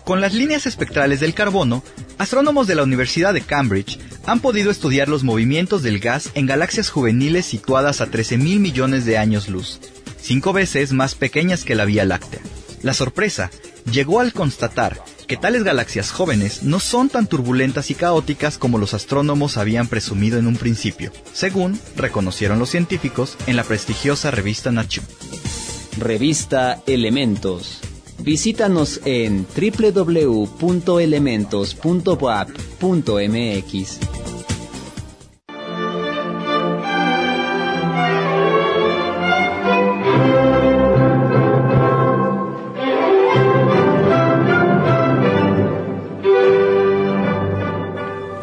K: Con las líneas espectrales del carbono, astrónomos de la Universidad de Cambridge han podido estudiar los movimientos del gas en galaxias juveniles situadas a 13 mil millones de años luz cinco veces más pequeñas que la Vía Láctea. La sorpresa llegó al constatar que tales galaxias jóvenes no son tan turbulentas y caóticas como los astrónomos habían presumido en un principio, según reconocieron los científicos en la prestigiosa revista Nature.
L: Revista Elementos. Visítanos en www.elementos.boap.mx.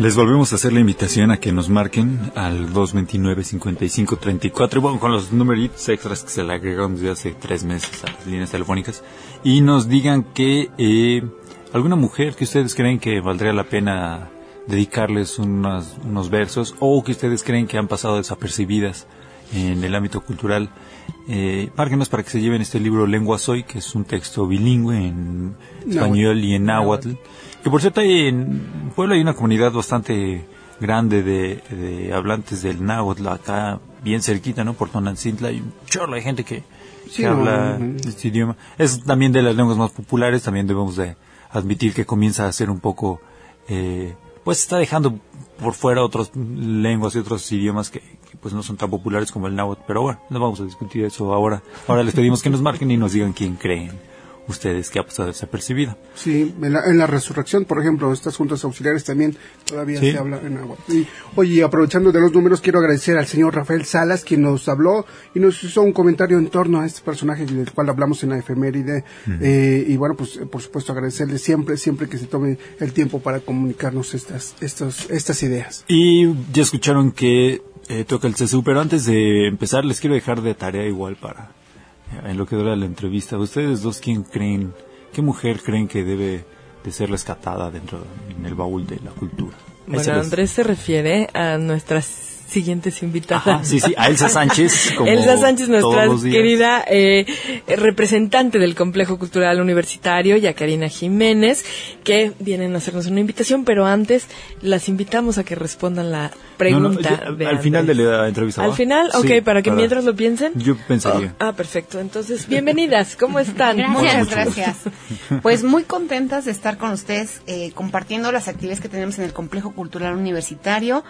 E: Les volvemos a hacer la invitación a que nos marquen al 229-5534, bueno, con los numeritos extras que se le agregaron desde hace tres meses a las líneas telefónicas, y nos digan que eh, alguna mujer que ustedes creen que valdría la pena dedicarles unos, unos versos, o que ustedes creen que han pasado desapercibidas en el ámbito cultural, eh, márquenos para que se lleven este libro Lengua Soy, que es un texto bilingüe en español y en náhuatl. Que por cierto, hay en Puebla hay una comunidad bastante grande de, hablantes del náhuatl acá, bien cerquita, ¿no? Por Tonantzintla, hay un chorro de gente que, que habla este idioma. Es también de las lenguas más populares, también debemos de admitir que comienza a ser un poco, eh, pues está dejando por fuera otras lenguas y otros idiomas que, que, pues no son tan populares como el náhuatl, pero bueno, no vamos a discutir eso ahora. Ahora les pedimos que nos marquen y nos digan quién creen ustedes que ha pasado desapercibida.
B: Sí, en la, en la, resurrección, por ejemplo, estas juntas auxiliares también todavía ¿Sí? se habla en agua. Y, oye, aprovechando de los números, quiero agradecer al señor Rafael Salas, quien nos habló y nos hizo un comentario en torno a este personaje del cual hablamos en la efeméride. Uh -huh. eh, y bueno, pues por supuesto agradecerle siempre, siempre que se tome el tiempo para comunicarnos estas, estas, estas ideas.
E: Y ya escucharon que eh, toca el CSU, pero antes de empezar les quiero dejar de tarea igual para en lo que dura la entrevista, ¿ustedes dos quién creen, qué mujer creen que debe de ser rescatada dentro en el baúl de la cultura?
A: Bueno, Andrés se refiere a nuestras siguientes invitadas. Ajá,
E: sí, sí, a Elsa Sánchez. Como
A: Elsa Sánchez, nuestra querida eh, representante del Complejo Cultural Universitario, y a Karina Jiménez, que vienen a hacernos una invitación, pero antes las invitamos a que respondan la pregunta.
E: No, no, ya, al final de la entrevista.
A: Al final, ok,
E: Sí,
A: para que mientras lo piensen.
E: Yo pensaría.
A: Ah, perfecto. Entonces, bienvenidas, ¿cómo están?
M: Gracias, gracias. Pues muy contentas de estar con ustedes eh, compartiendo las actividades que tenemos en el Complejo Cultural Universitario.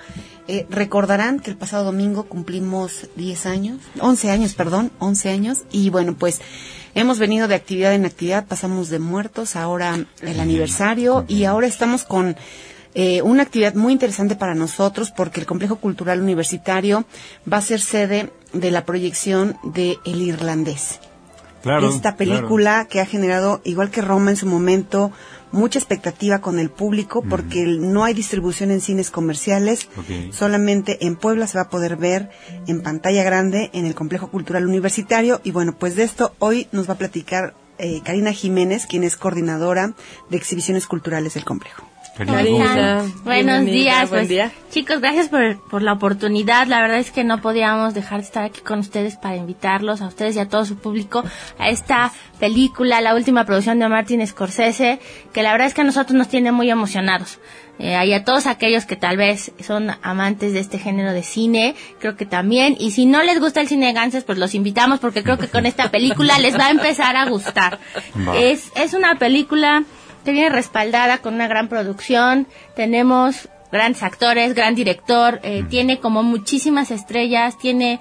M: Eh, recordarán que el pasado domingo cumplimos 10 años, 11 años, perdón, 11 años. Y bueno, pues hemos venido de actividad en actividad, pasamos de muertos, ahora el aniversario y ahora estamos con eh, una actividad muy interesante para nosotros porque el Complejo Cultural Universitario va a ser sede de la proyección de El Irlandés.
E: Claro,
M: Esta película
E: claro.
M: que ha generado, igual que Roma en su momento, mucha expectativa con el público porque no hay distribución en cines comerciales, solamente en Puebla se va a poder ver en pantalla grande en el Complejo Cultural Universitario y bueno, pues de esto hoy nos va a platicar eh, Karina Jiménez, quien es coordinadora de exhibiciones culturales del complejo.
A: Karina,
N: Buenos días,
A: buen
N: pues,
A: día.
N: chicos, gracias por, por la oportunidad. La verdad es que no podíamos dejar de estar aquí con ustedes para invitarlos a ustedes y a todo su público a esta película, la última producción de Martin Scorsese, que la verdad es que a nosotros nos tiene muy emocionados. Eh, y a todos aquellos que tal vez son amantes de este género de cine, creo que también. Y si no les gusta el cine de Ganses, pues los invitamos porque creo que con esta película les va a empezar a gustar.
O: Va.
N: Es, es una película que viene respaldada con una gran producción. Tenemos grandes actores, gran director, eh, tiene como muchísimas estrellas, tiene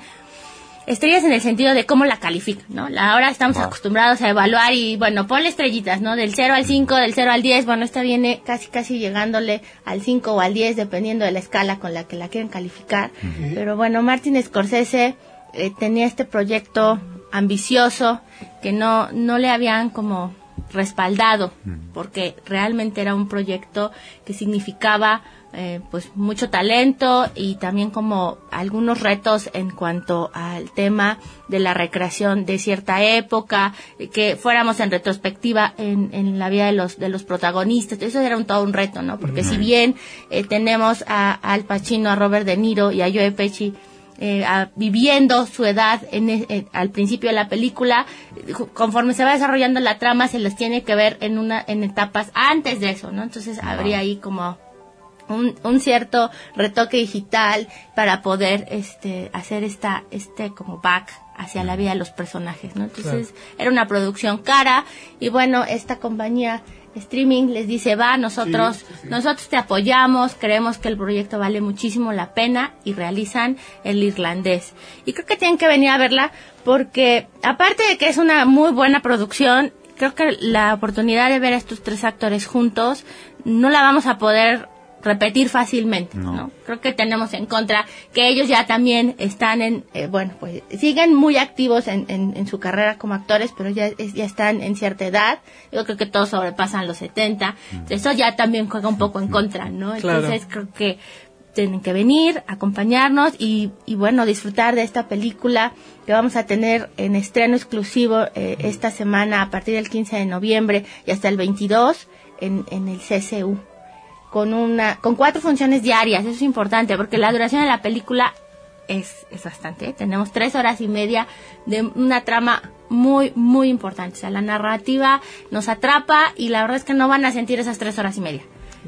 N: estrellas en el sentido de cómo la califican, ¿no? La- ahora estamos
O: Wow.
N: acostumbrados a evaluar y, bueno, ponle estrellitas, ¿no? Del 0 al 5, del 0 al 10, bueno, esta viene casi, casi llegándole al 5 o al 10, dependiendo de la escala con la que la quieren calificar. Pero bueno, Martin Scorsese eh, tenía este proyecto ambicioso que no, no le habían como respaldado, porque realmente era un proyecto que significaba eh, pues mucho talento y también como algunos retos en cuanto al tema de la recreación de cierta época, que fuéramos en retrospectiva en, en la vida de los de los protagonistas, eso era un, todo un reto, ¿no? Porque si bien eh, tenemos a, a Al Pacino, a Robert De Niro y a Joe Pesci eh, a- viviendo su edad en, e- eh, al principio de la película, conforme se va desarrollando la trama, se los tiene que ver en una en etapas antes de eso, ¿no? Entonces habría ahí como un, un cierto retoque digital para poder este hacer esta este como back hacia la vida de los personajes, ¿no? Entonces era una producción cara y bueno, esta compañía streaming les dice, va, nosotros,
O: Sí, sí, sí.
N: nosotros te apoyamos, creemos que el proyecto vale muchísimo la pena y realizan el irlandés. Y creo que tienen que venir a verla porque aparte de que es una muy buena producción, creo que la oportunidad de ver a estos tres actores juntos no la vamos a poder repetir fácilmente, ¿no? Creo que tenemos en contra que ellos ya también están en, eh, bueno, pues siguen muy activos en, en, en su carrera como actores, pero ya, es- ya están en cierta edad. Yo creo que todos sobrepasan los 70. Eso ya también juega un poco en contra, ¿no?
A: Claro.
N: Entonces creo que tienen que venir, acompañarnos y, y bueno, disfrutar de esta película que vamos a tener en estreno exclusivo eh, esta semana a partir del 15 de noviembre y hasta el 22 en, en el CCU con una con cuatro funciones diarias eso es importante porque la duración de la película es, es bastante ¿eh? tenemos tres horas y media de una trama muy muy importante o sea la narrativa nos atrapa y la verdad es que no van a sentir esas tres horas y media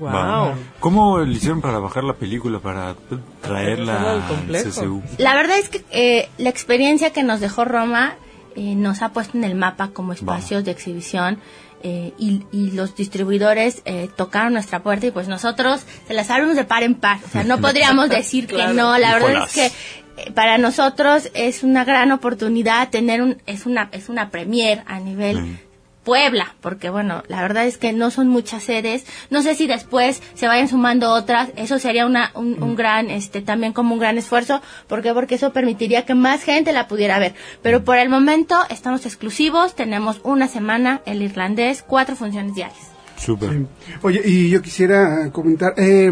E: Va. ¿Cómo le hicieron para bajar la película, para
A: Traerla al.
E: CSU?
N: La verdad es que eh, la experiencia que nos dejó Roma eh, nos ha puesto en el mapa como espacios de exhibición eh, y, y, los distribuidores eh, tocaron nuestra puerta y pues nosotros se las abrimos de par en par. O sea, no podríamos decir que no. La verdad es que eh, para nosotros es una gran oportunidad tener un es una es una premier a nivel Puebla, porque bueno, la verdad es que no son muchas sedes. No sé si después se vayan sumando otras. Eso sería una, un, un gran, este, también como un gran esfuerzo. ¿Por qué? Porque eso permitiría que más gente la pudiera ver. Pero por el momento estamos exclusivos. Tenemos una semana el irlandés, cuatro funciones diarias.
B: Súper. Sí. Oye, y yo quisiera comentar, eh,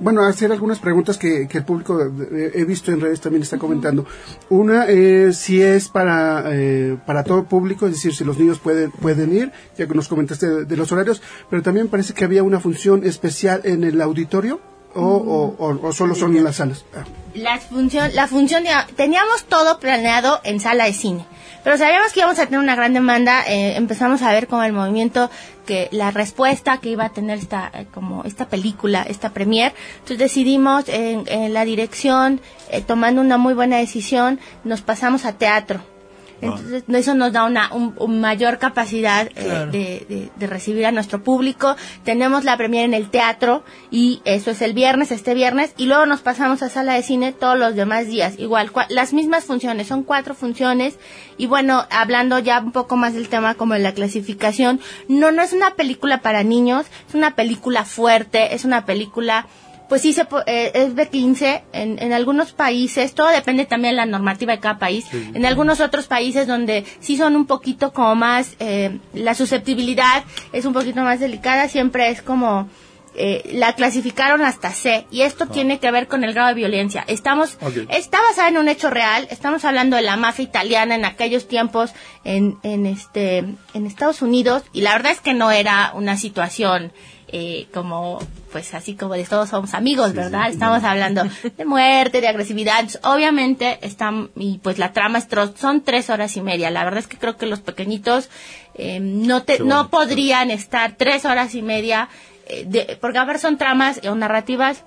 B: bueno, hacer algunas preguntas que, que el público de, he visto en redes también está comentando. Una es si es para eh, para todo público, es decir, si los niños pueden pueden ir, ya que nos comentaste de, de los horarios, pero también parece que había una función especial en el auditorio o, o, o, o solo son en las salas. Ah.
N: La función, la función, de, teníamos todo planeado en sala de cine. Pero sabíamos que íbamos a tener una gran demanda, eh, empezamos a ver como el movimiento que la respuesta que iba a tener esta eh, como esta película, esta premier. Entonces decidimos en, en la dirección, eh, tomando una muy buena decisión, nos pasamos a teatro. Entonces, eso nos da una un, un mayor capacidad eh, de, de- de recibir a nuestro público. Tenemos la premier en el teatro y eso es el viernes, este viernes, y luego nos pasamos a sala de cine todos los demás días. Igual, cua- las mismas funciones, son cuatro funciones. Y bueno, hablando ya un poco más del tema como de la clasificación, no, no es una película para niños, es una película fuerte, es una película pues sí se eh, es de 15 en, en algunos países, todo depende también de la normativa de cada país.
O: Sí.
N: En algunos otros países donde sí son un poquito como más, eh, la susceptibilidad es un poquito más delicada, siempre es como, eh, la clasificaron hasta C y esto tiene que ver con el grado de violencia. Estamos, está basada en un hecho real, estamos hablando de la mafia italiana en aquellos tiempos en, en este, en Estados Unidos y la verdad es que no era una situación eh, como pues así como de todos somos amigos, ¿verdad? Estamos hablando de muerte, de agresividad. Obviamente están y pues la trama es tro- son tres horas y media. La verdad es que creo que los pequeñitos eh, no te no podrían estar tres horas y media eh, de, porque a ver son tramas o narrativas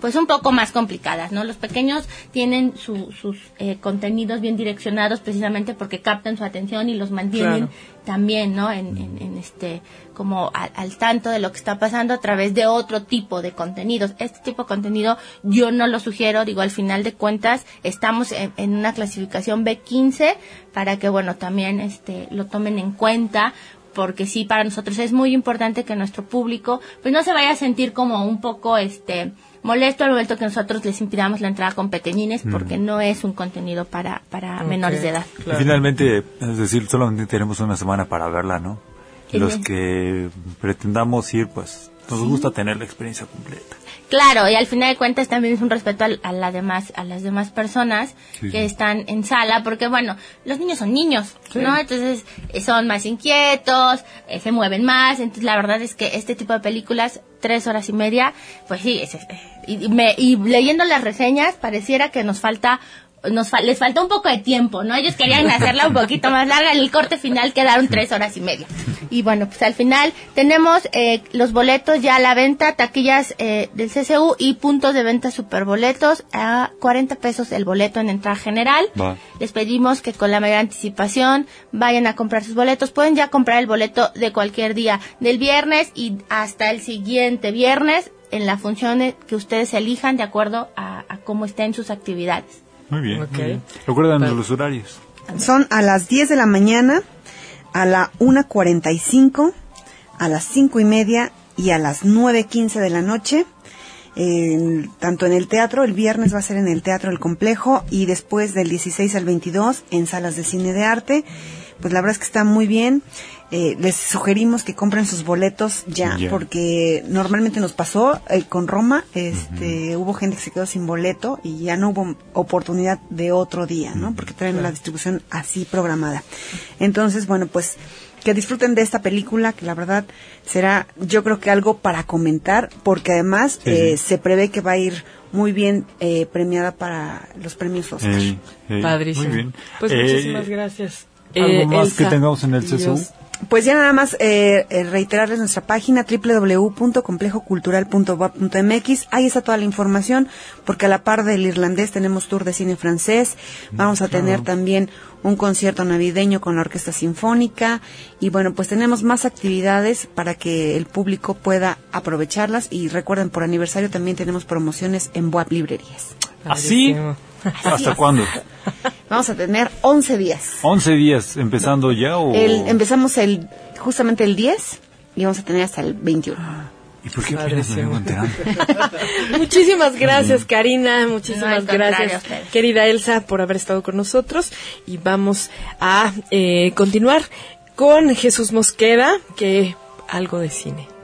N: pues un poco más complicadas, ¿no? Los pequeños tienen su- sus eh, contenidos bien direccionados precisamente porque captan su atención y los mantienen
O: Claro.
N: también, ¿no? En, en- en este, como al, al tanto de lo que está pasando a través de otro tipo de contenidos. Este tipo de contenido yo no lo sugiero, digo, al final de cuentas estamos en, en una clasificación B15 para que, bueno, también este, lo tomen en cuenta porque sí para nosotros es muy importante que nuestro público pues no se vaya a sentir como un poco este molesto al momento que nosotros les impidamos la entrada con pequeñines
E: Mm.
N: porque no es un contenido para para menores de edad.
E: Y finalmente, es decir, solamente tenemos una semana para verla, ¿no? Los que pretendamos ir, pues nos
N: Sí.
E: gusta tener la experiencia completa.
N: Claro, y al final de cuentas también es un respeto al- a, la demás, a las demás personas
E: Sí,
N: que
E: sí.
N: están en sala, porque bueno, los niños son niños, ¿no? Entonces eh, son más inquietos, eh, se mueven más, entonces la verdad es que este tipo de películas, tres horas y media, pues sí, es- es- y, y me- y leyendo las reseñas pareciera que nos falta nos fa- les falta un poco de tiempo, ¿no? Ellos querían hacerla un poquito más larga, en el corte final quedaron tres horas y media. Y bueno, pues al final tenemos eh, los boletos ya a la venta, taquillas eh, del CCU y puntos de venta superboletos a 40 pesos el boleto en entrada general. Les pedimos que con la mayor anticipación vayan a comprar sus boletos. Pueden ya comprar el boleto de cualquier día, del viernes y hasta el siguiente viernes en la función que ustedes elijan de acuerdo a, a cómo estén sus actividades.
E: Muy bien.
M: Ok.
E: muy bien. Recuerdan los horarios.
M: Son a las 10 de la mañana, a la 1.45, a las 5 y media y a las 9.15 de la noche. En- tanto en el teatro, el viernes va a ser en el Teatro El Complejo y después del 16 al 22 en salas de cine de arte. Pues la verdad es que está muy bien. Eh, les sugerimos que compren sus boletos ya, porque normalmente nos pasó eh, con Roma, este, hubo gente que se quedó sin boleto y ya no hubo oportunidad de otro día, ¿no? Porque traen
O: Claro.
M: la distribución así programada. Entonces, bueno, pues que disfruten de esta película, que la verdad será, yo creo que algo para comentar, porque además
E: Sí,
M: eh,
E: sí.
M: se prevé que va a ir muy bien eh, premiada para los premios Oscar.
A: Padrísimo.
E: Muy bien.
A: Pues
E: Eh,
A: muchísimas gracias.
E: ¿Algo
A: Eh,
E: más
A: Elsa,
E: que tengamos en el CSU?
M: Pues ya nada más eh, eh, reiterarles nuestra página www.complejocultural.mx. Ahí está toda la información, porque a la par del irlandés tenemos tour de cine francés. Vamos a tener también un concierto navideño con la Orquesta Sinfónica. Y bueno, pues tenemos más actividades para que el público pueda aprovecharlas. Y recuerden, por aniversario también tenemos promociones en Boab Librerías.
E: ¿Así? ¿Hasta cuándo?
M: Vamos a tener 11 días.
E: 11 días, empezando ya o...
M: El, empezamos el justamente el 10 y vamos a tener hasta el 21.
E: ¿Y por qué apenas me?
A: Muchísimas gracias, Karina. Muchísimas gracias, querida Elsa, por haber estado con nosotros. Y vamos a eh, continuar con Jesús Mosqueda, que algo de cine.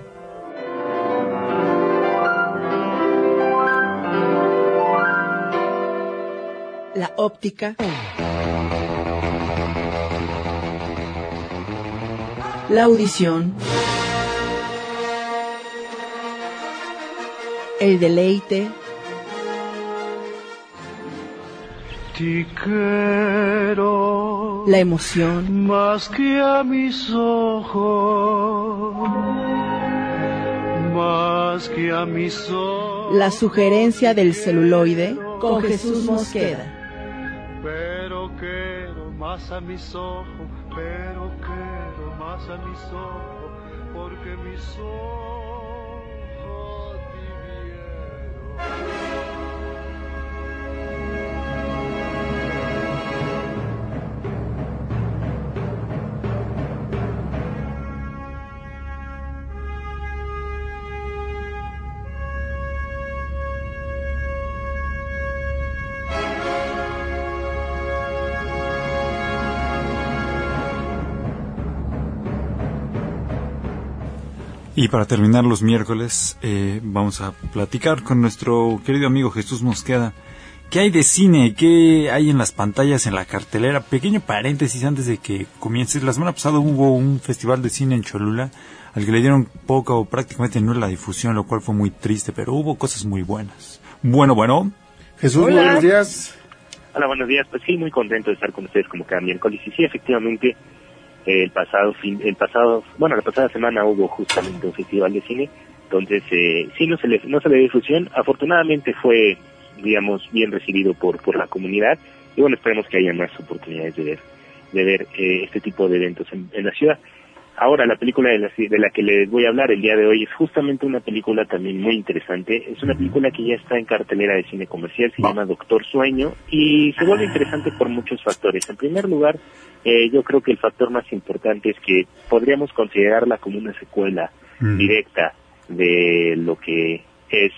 O: La óptica. La audición. El deleite.
P: Te quiero
O: La emoción.
P: más que a mis ojos, más que a mis ojos.
O: La sugerencia del celuloide con Jesús Mosqueda.
P: Pero quiero más a mis ojos, pero quiero más a mis ojos, porque mis ojos te
E: Y para terminar los miércoles, eh, vamos a platicar con nuestro querido amigo Jesús Mosqueda. ¿Qué hay de cine? ¿Qué hay en las pantallas, en la cartelera? Pequeño paréntesis antes de que comiences. La semana pasada hubo un festival de cine en Cholula al que le dieron poca o prácticamente nula difusión, lo cual fue muy triste, pero hubo cosas muy buenas. Bueno, bueno.
B: Jesús, buenos días.
Q: Hola, buenos días. Pues sí, muy contento de estar con ustedes como cada miércoles. Y sí, efectivamente, el pasado fin, el pasado, bueno, la pasada semana hubo justamente un festival de cine, entonces eh, sí no se le no se le dio difusión, afortunadamente fue, digamos, bien recibido por por la comunidad y bueno esperemos que haya más oportunidades de ver de ver eh, este tipo de eventos en, en la ciudad. Ahora, la película de la, de la que les voy a hablar el día de hoy es justamente una película también muy interesante. Es una película que ya está en cartelera de cine comercial, se llama Doctor Sueño y se vuelve interesante por muchos factores. En primer lugar, eh, yo creo que el factor más importante es que podríamos considerarla como una secuela directa de lo que es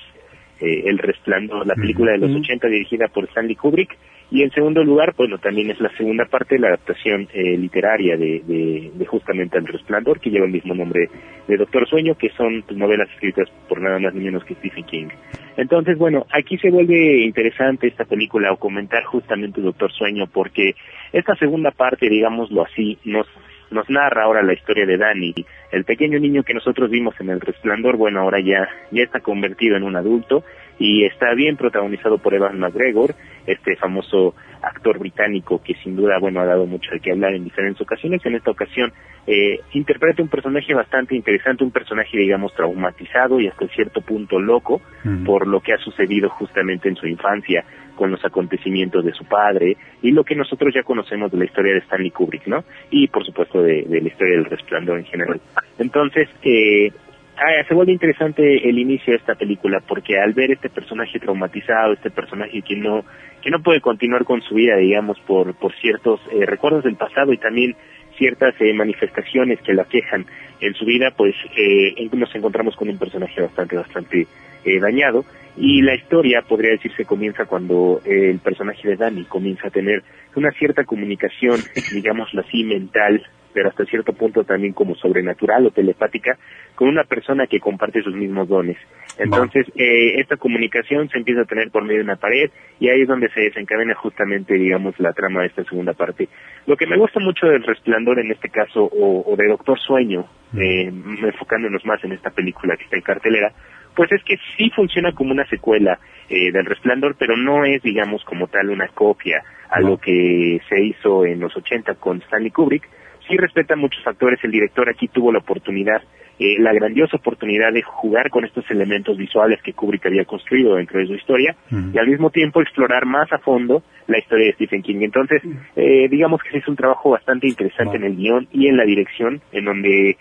Q: eh, El Resplandor, la película de los 80 dirigida por Stanley Kubrick. Y en segundo lugar, bueno, también es la segunda parte de la adaptación eh, literaria de, justamente El Resplandor, que lleva el mismo nombre de Doctor Sueño, que son pues, novelas escritas por nada más ni menos que Stephen King. Entonces, bueno, aquí se vuelve interesante esta película o comentar justamente Doctor Sueño, porque esta segunda parte, digámoslo así, nos nos narra ahora la historia de Danny, el pequeño niño que nosotros vimos en El Resplandor, bueno, ahora ya, ya está convertido en un adulto y está bien protagonizado por Evan McGregor, este famoso actor británico que sin duda, bueno, ha dado mucho de qué hablar en diferentes ocasiones. En esta ocasión eh, interpreta un personaje bastante interesante, un personaje, digamos, traumatizado y hasta cierto punto loco por lo que ha sucedido justamente en su infancia con los acontecimientos de su padre y lo que nosotros ya conocemos de la historia de Stanley Kubrick, ¿no? Y por supuesto de, de la historia del resplandor en general. Entonces, eh, ah, se vuelve interesante el inicio de esta película porque al ver este personaje traumatizado, este personaje que no que no puede continuar con su vida, digamos, por por ciertos eh, recuerdos del pasado y también ciertas eh, manifestaciones que la quejan en su vida, pues eh, nos encontramos con un personaje bastante bastante eh, dañado y la historia podría decirse comienza cuando eh, el personaje de Danny comienza a tener una cierta comunicación, digámoslo así, mental, pero hasta cierto punto también como sobrenatural o telepática, con una persona que comparte sus mismos dones. Entonces, eh, esta comunicación se empieza a tener por medio de una pared y ahí es donde se desencadena justamente, digamos, la trama de esta segunda parte. Lo que me gusta mucho del Resplandor en este caso, o, o de Doctor Sueño, eh, enfocándonos más en esta película que está en cartelera, pues es que sí funciona como una secuela eh, del Resplandor, pero no es, digamos, como tal una copia a lo que se hizo en los 80 con Stanley Kubrick, sí respeta muchos factores. El director aquí tuvo la oportunidad, eh, la grandiosa oportunidad de jugar con estos elementos visuales que Kubrick había construido dentro de su historia y al mismo tiempo explorar más a fondo la historia de Stephen King. Entonces, eh, digamos que es un trabajo bastante interesante en el guion y en la dirección, en donde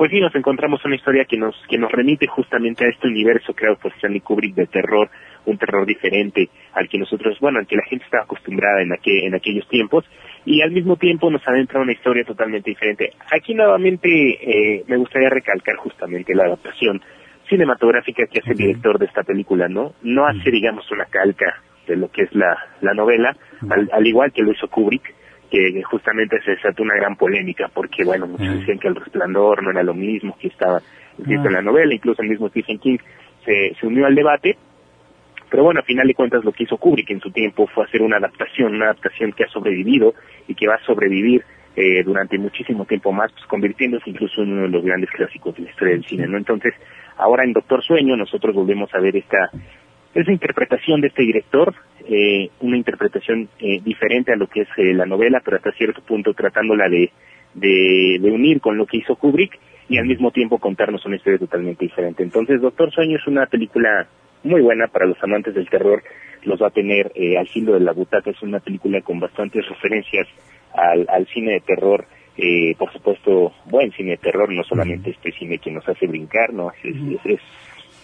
Q: pues sí nos encontramos una historia que nos que nos remite justamente a este universo creado por Stanley Kubrick de terror, un terror diferente al que nosotros, bueno, al que la gente estaba acostumbrada en aquel, en aquellos tiempos. Y al mismo tiempo nos adentra una historia totalmente diferente. Aquí nuevamente eh, me gustaría recalcar justamente la adaptación cinematográfica que hace el director de esta película, ¿no? No hace, digamos, una calca de lo que es la, la novela, al, al igual que lo hizo Kubrick, que justamente se desató una gran polémica porque, bueno, muchos decían que El Resplandor no era lo mismo que estaba escrito en la novela, incluso el mismo Stephen King se, se unió al debate, pero bueno, a final de cuentas lo que hizo Kubrick en su tiempo fue hacer una adaptación, una adaptación que ha sobrevivido y que va a sobrevivir eh, durante muchísimo tiempo más, pues convirtiéndose incluso en uno de los grandes clásicos de la historia del cine, ¿no? Entonces, ahora en Doctor Sueño nosotros volvemos a ver esta esa interpretación de este director, eh, una interpretación eh, diferente a lo que es eh, la novela, pero hasta cierto punto tratándola de, de, de unir con lo que hizo Kubrick y al mismo tiempo contarnos una historia totalmente diferente. Entonces, Doctor Sueño es una película muy buena para los amantes del terror, los va a tener eh, al filo de la butaca, es una película con bastantes referencias al, al cine de terror, eh, por supuesto, buen cine de terror, no solamente este cine que nos hace brincar, no, es, es, es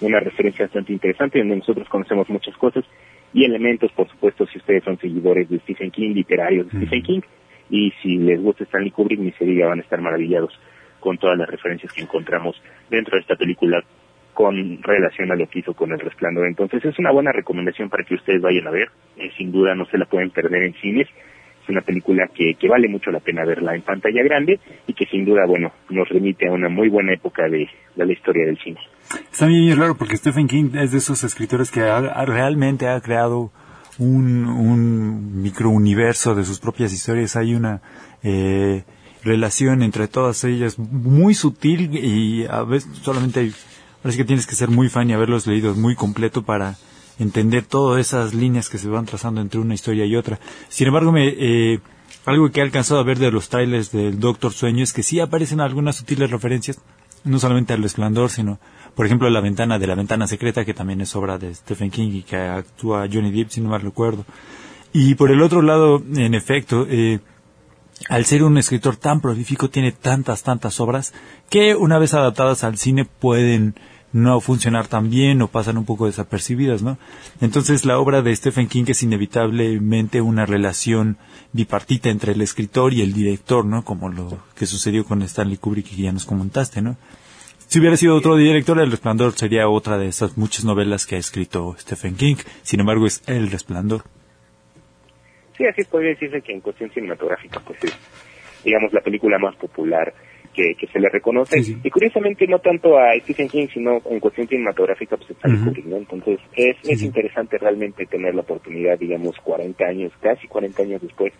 Q: una referencia bastante interesante donde nosotros conocemos muchas cosas y elementos, por supuesto, si ustedes son seguidores de Stephen King, literarios de Stephen King, y si les gusta Stanley Kubrick, ni se diga, van a estar maravillados con todas las referencias que encontramos dentro de esta película con relación a lo que hizo con El Resplandor. Entonces es una buena recomendación para que ustedes vayan a ver. Eh, sin duda no se la pueden perder en cines. Es una película que, que vale mucho la pena verla en pantalla grande y que sin duda, bueno, nos remite a una muy buena época de, de la historia del cine.
E: Está bien raro porque Stephen King es de esos escritores que ha- realmente ha creado un, un microuniverso de sus propias historias. Hay una eh, relación entre todas ellas muy sutil y a veces solamente hay, parece que tienes que ser muy fan y haberlos leído muy completo para entender todas esas líneas que se van trazando entre una historia y otra. Sin embargo, me, eh, algo que he alcanzado a ver de los trailers del Doctor Sueño es que sí aparecen algunas sutiles referencias, no solamente al resplandor, sino, por ejemplo, la ventana de la ventana secreta, que también es obra de Stephen King y que actúa Johnny Depp, si no mal recuerdo. Y por el otro lado, en efecto, eh, al ser un escritor tan prolífico, tiene tantas, tantas obras que una vez adaptadas al cine pueden no funcionar tan bien o pasan un poco desapercibidas, ¿no? Entonces la obra de Stephen King es inevitablemente una relación bipartita entre el escritor y el director, ¿no? Como lo que sucedió con Stanley Kubrick que ya nos comentaste, ¿no? Si hubiera sido otro director, El Resplandor sería otra de esas muchas novelas que ha escrito Stephen King. Sin embargo, es El Resplandor.
Q: Sí, así podría decirse que en cuestión cinematográfica, pues es, digamos, la película más popular que, que se le reconoce. Y curiosamente, no tanto a Stephen King, sino en cuestión cinematográfica, pues está
E: Ujú.
Q: Kubrick, ¿no? Entonces, es, es interesante realmente tener la oportunidad, digamos, 40 años, casi 40 años después,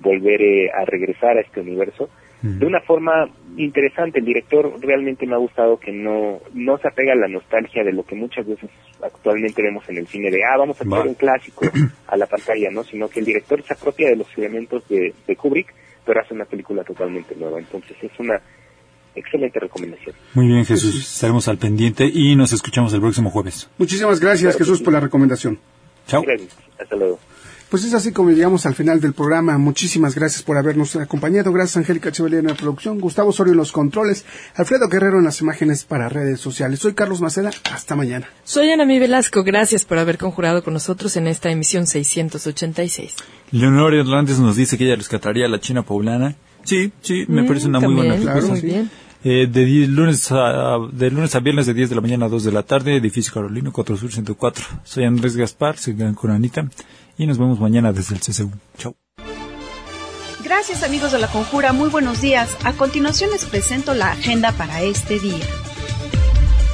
Q: volver eh, a regresar a este universo de una forma interesante. El director realmente me ha gustado que no, no se apega a la nostalgia de lo que muchas veces actualmente vemos en el cine de, ah, vamos a traer un clásico a la pantalla, ¿no? Sino que el director se apropia de los elementos de, de Kubrick, pero hace una película totalmente nueva. Entonces es una excelente recomendación.
E: Muy bien, Jesús. Estaremos al pendiente y nos escuchamos el próximo jueves.
B: Muchísimas gracias, Jesús, por la recomendación.
E: Chao.
Q: Gracias. Hasta luego.
B: Pues es así como llegamos al final del programa. Muchísimas gracias por habernos acompañado. Gracias, Angélica Chevalier en la producción, Gustavo Sorio en los controles, Alfredo Guerrero en las imágenes para redes sociales. Soy Carlos Maceda. Hasta mañana.
A: Soy Ana Mi Velasco. Gracias por haber conjurado con nosotros en esta emisión 686.
E: Leonor Hernández nos dice que ella rescataría a la China poblana. Sí, sí, me
A: Mm,
E: parece una muy buena
A: claro, muy bien.
E: Eh, de, die- lunes a, de lunes a viernes de 10 de la mañana a 2 de la tarde, edificio Carolino, 4 Sur 104. Soy Andrés Gaspar, quedan con Anita y nos vemos mañana desde el CCU. Chao.
J: Gracias amigos de la Conjura, muy buenos días. A continuación les presento la agenda para este día.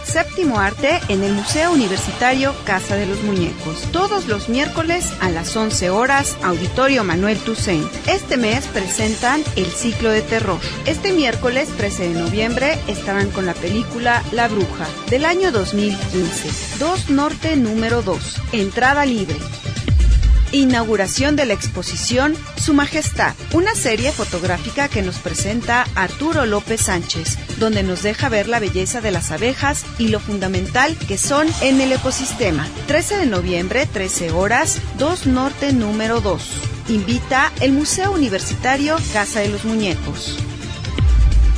J: Séptimo arte en el Museo Universitario Casa de los Muñecos. Todos los miércoles a las 11 horas, Auditorio Manuel Toussaint. Este mes presentan el ciclo de terror. Este miércoles 13 de noviembre estarán con la película La Bruja del año 2015. 2 Norte número 2. Entrada libre. Inauguración de la exposición Su Majestad, una serie fotográfica que nos presenta Arturo López Sánchez, donde nos deja ver la belleza de las abejas y lo fundamental que son en el ecosistema. 13 de noviembre, 13 horas, 2 Norte número 2. Invita el Museo Universitario Casa de los Muñecos.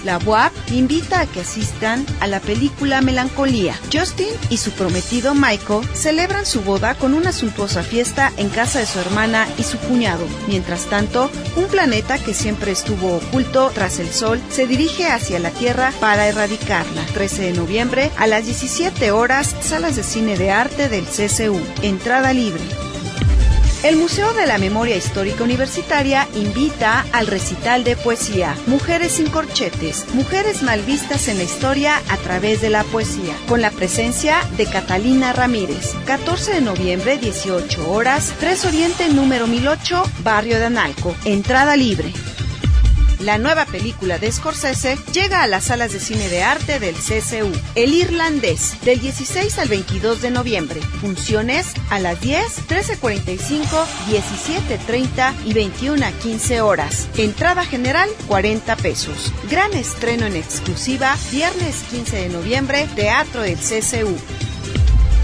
J: La UAP invita a que asistan a la película Melancolía. Justin y su prometido Michael celebran su boda con una suntuosa fiesta en casa de su hermana y su cuñado. Mientras tanto, un planeta que siempre estuvo oculto tras el Sol se dirige hacia la Tierra para erradicarla. 13 de noviembre a las 17 horas, salas de cine de arte del CCU. Entrada libre. El Museo de la Memoria Histórica Universitaria invita al recital de poesía Mujeres sin corchetes, mujeres mal vistas en la historia a través de la poesía, con la presencia de Catalina Ramírez. 14 de noviembre, 18 horas, 3 Oriente número 1008, Barrio de Analco. Entrada libre. La nueva película de Scorsese llega a las salas de cine de arte del CCU, El Irlandés, del 16 al 22 de noviembre. Funciones a las 10, 13.45, 17.30 y 21 a 15 horas. Entrada general 40 pesos. Gran estreno en exclusiva, viernes 15 de noviembre, Teatro del CCU.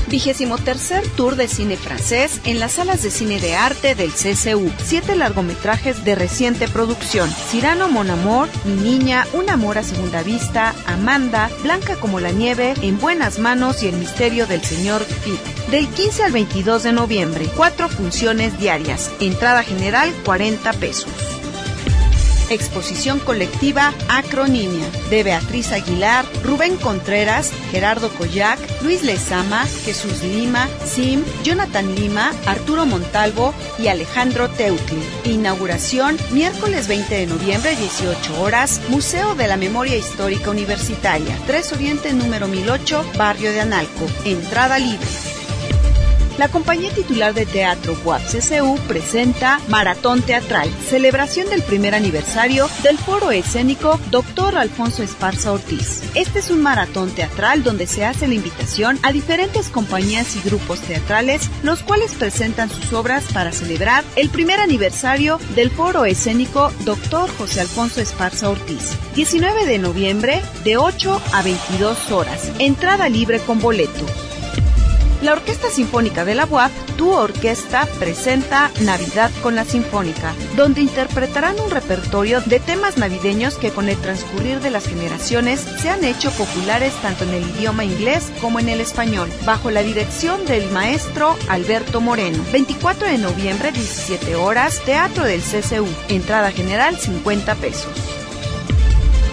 J: Vigésimo tercer Tour de Cine Francés en las salas de cine de arte del CCU. Siete largometrajes de reciente producción. Cirano Mon Amor, Mi Niña, Un Amor a Segunda Vista, Amanda, Blanca como la Nieve, En Buenas Manos y El Misterio del Señor Pitt. Del 15 al 22 de noviembre. Cuatro funciones diarias. Entrada general 40 pesos. Exposición colectiva Acronimia de Beatriz Aguilar, Rubén Contreras, Gerardo Coyac, Luis Lezama, Jesús Lima, Sim, Jonathan Lima, Arturo Montalvo y Alejandro Teutli. Inauguración miércoles 20 de noviembre 18 horas, Museo de la Memoria Histórica Universitaria, 3 Oriente número 1008, Barrio de Analco. Entrada libre. La compañía titular de teatro UAP CCU presenta Maratón Teatral, celebración del primer aniversario del foro escénico Dr. Alfonso Esparza Ortiz. Este es un maratón teatral donde se hace la invitación a diferentes compañías y grupos teatrales, los cuales presentan sus obras para celebrar el primer aniversario del foro escénico Dr. José Alfonso Esparza Ortiz. 19 de noviembre, de 8 a 22 horas. Entrada libre con boleto. La Orquesta Sinfónica de la UAP, Tu Orquesta, presenta Navidad con la Sinfónica, donde interpretarán un repertorio de temas navideños que con el transcurrir de las generaciones se han hecho populares tanto en el idioma inglés como en el español, bajo la dirección del maestro Alberto Moreno. 24 de noviembre, 17 horas, Teatro del CCU. Entrada general 50 pesos.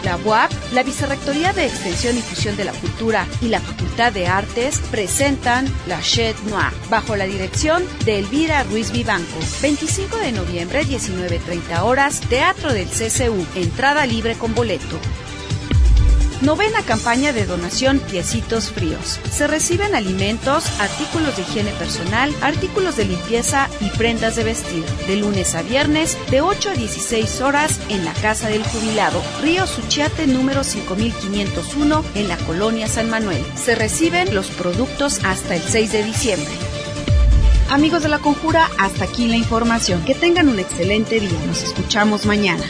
J: La UAP, la Vicerrectoría de Extensión y Fusión de la Cultura y la Facultad de Artes presentan La Chet Noir, bajo la dirección de Elvira Ruiz Vivanco. 25 de noviembre, 19.30 horas, Teatro del CCU, entrada libre con boleto. Novena campaña de donación Piecitos Fríos. Se reciben alimentos, artículos de higiene personal, artículos de limpieza y prendas de vestir. De lunes a viernes, de 8 a 16 horas, en la Casa del Jubilado, Río Suchiate número 5501, en la Colonia San Manuel. Se reciben los productos hasta el 6 de diciembre. Amigos de la Conjura, hasta aquí la información. Que tengan un excelente día. Nos escuchamos mañana.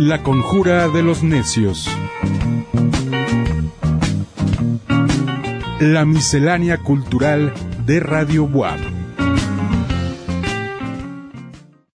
C: La conjura de los necios. La miscelánea cultural de Radio Buap.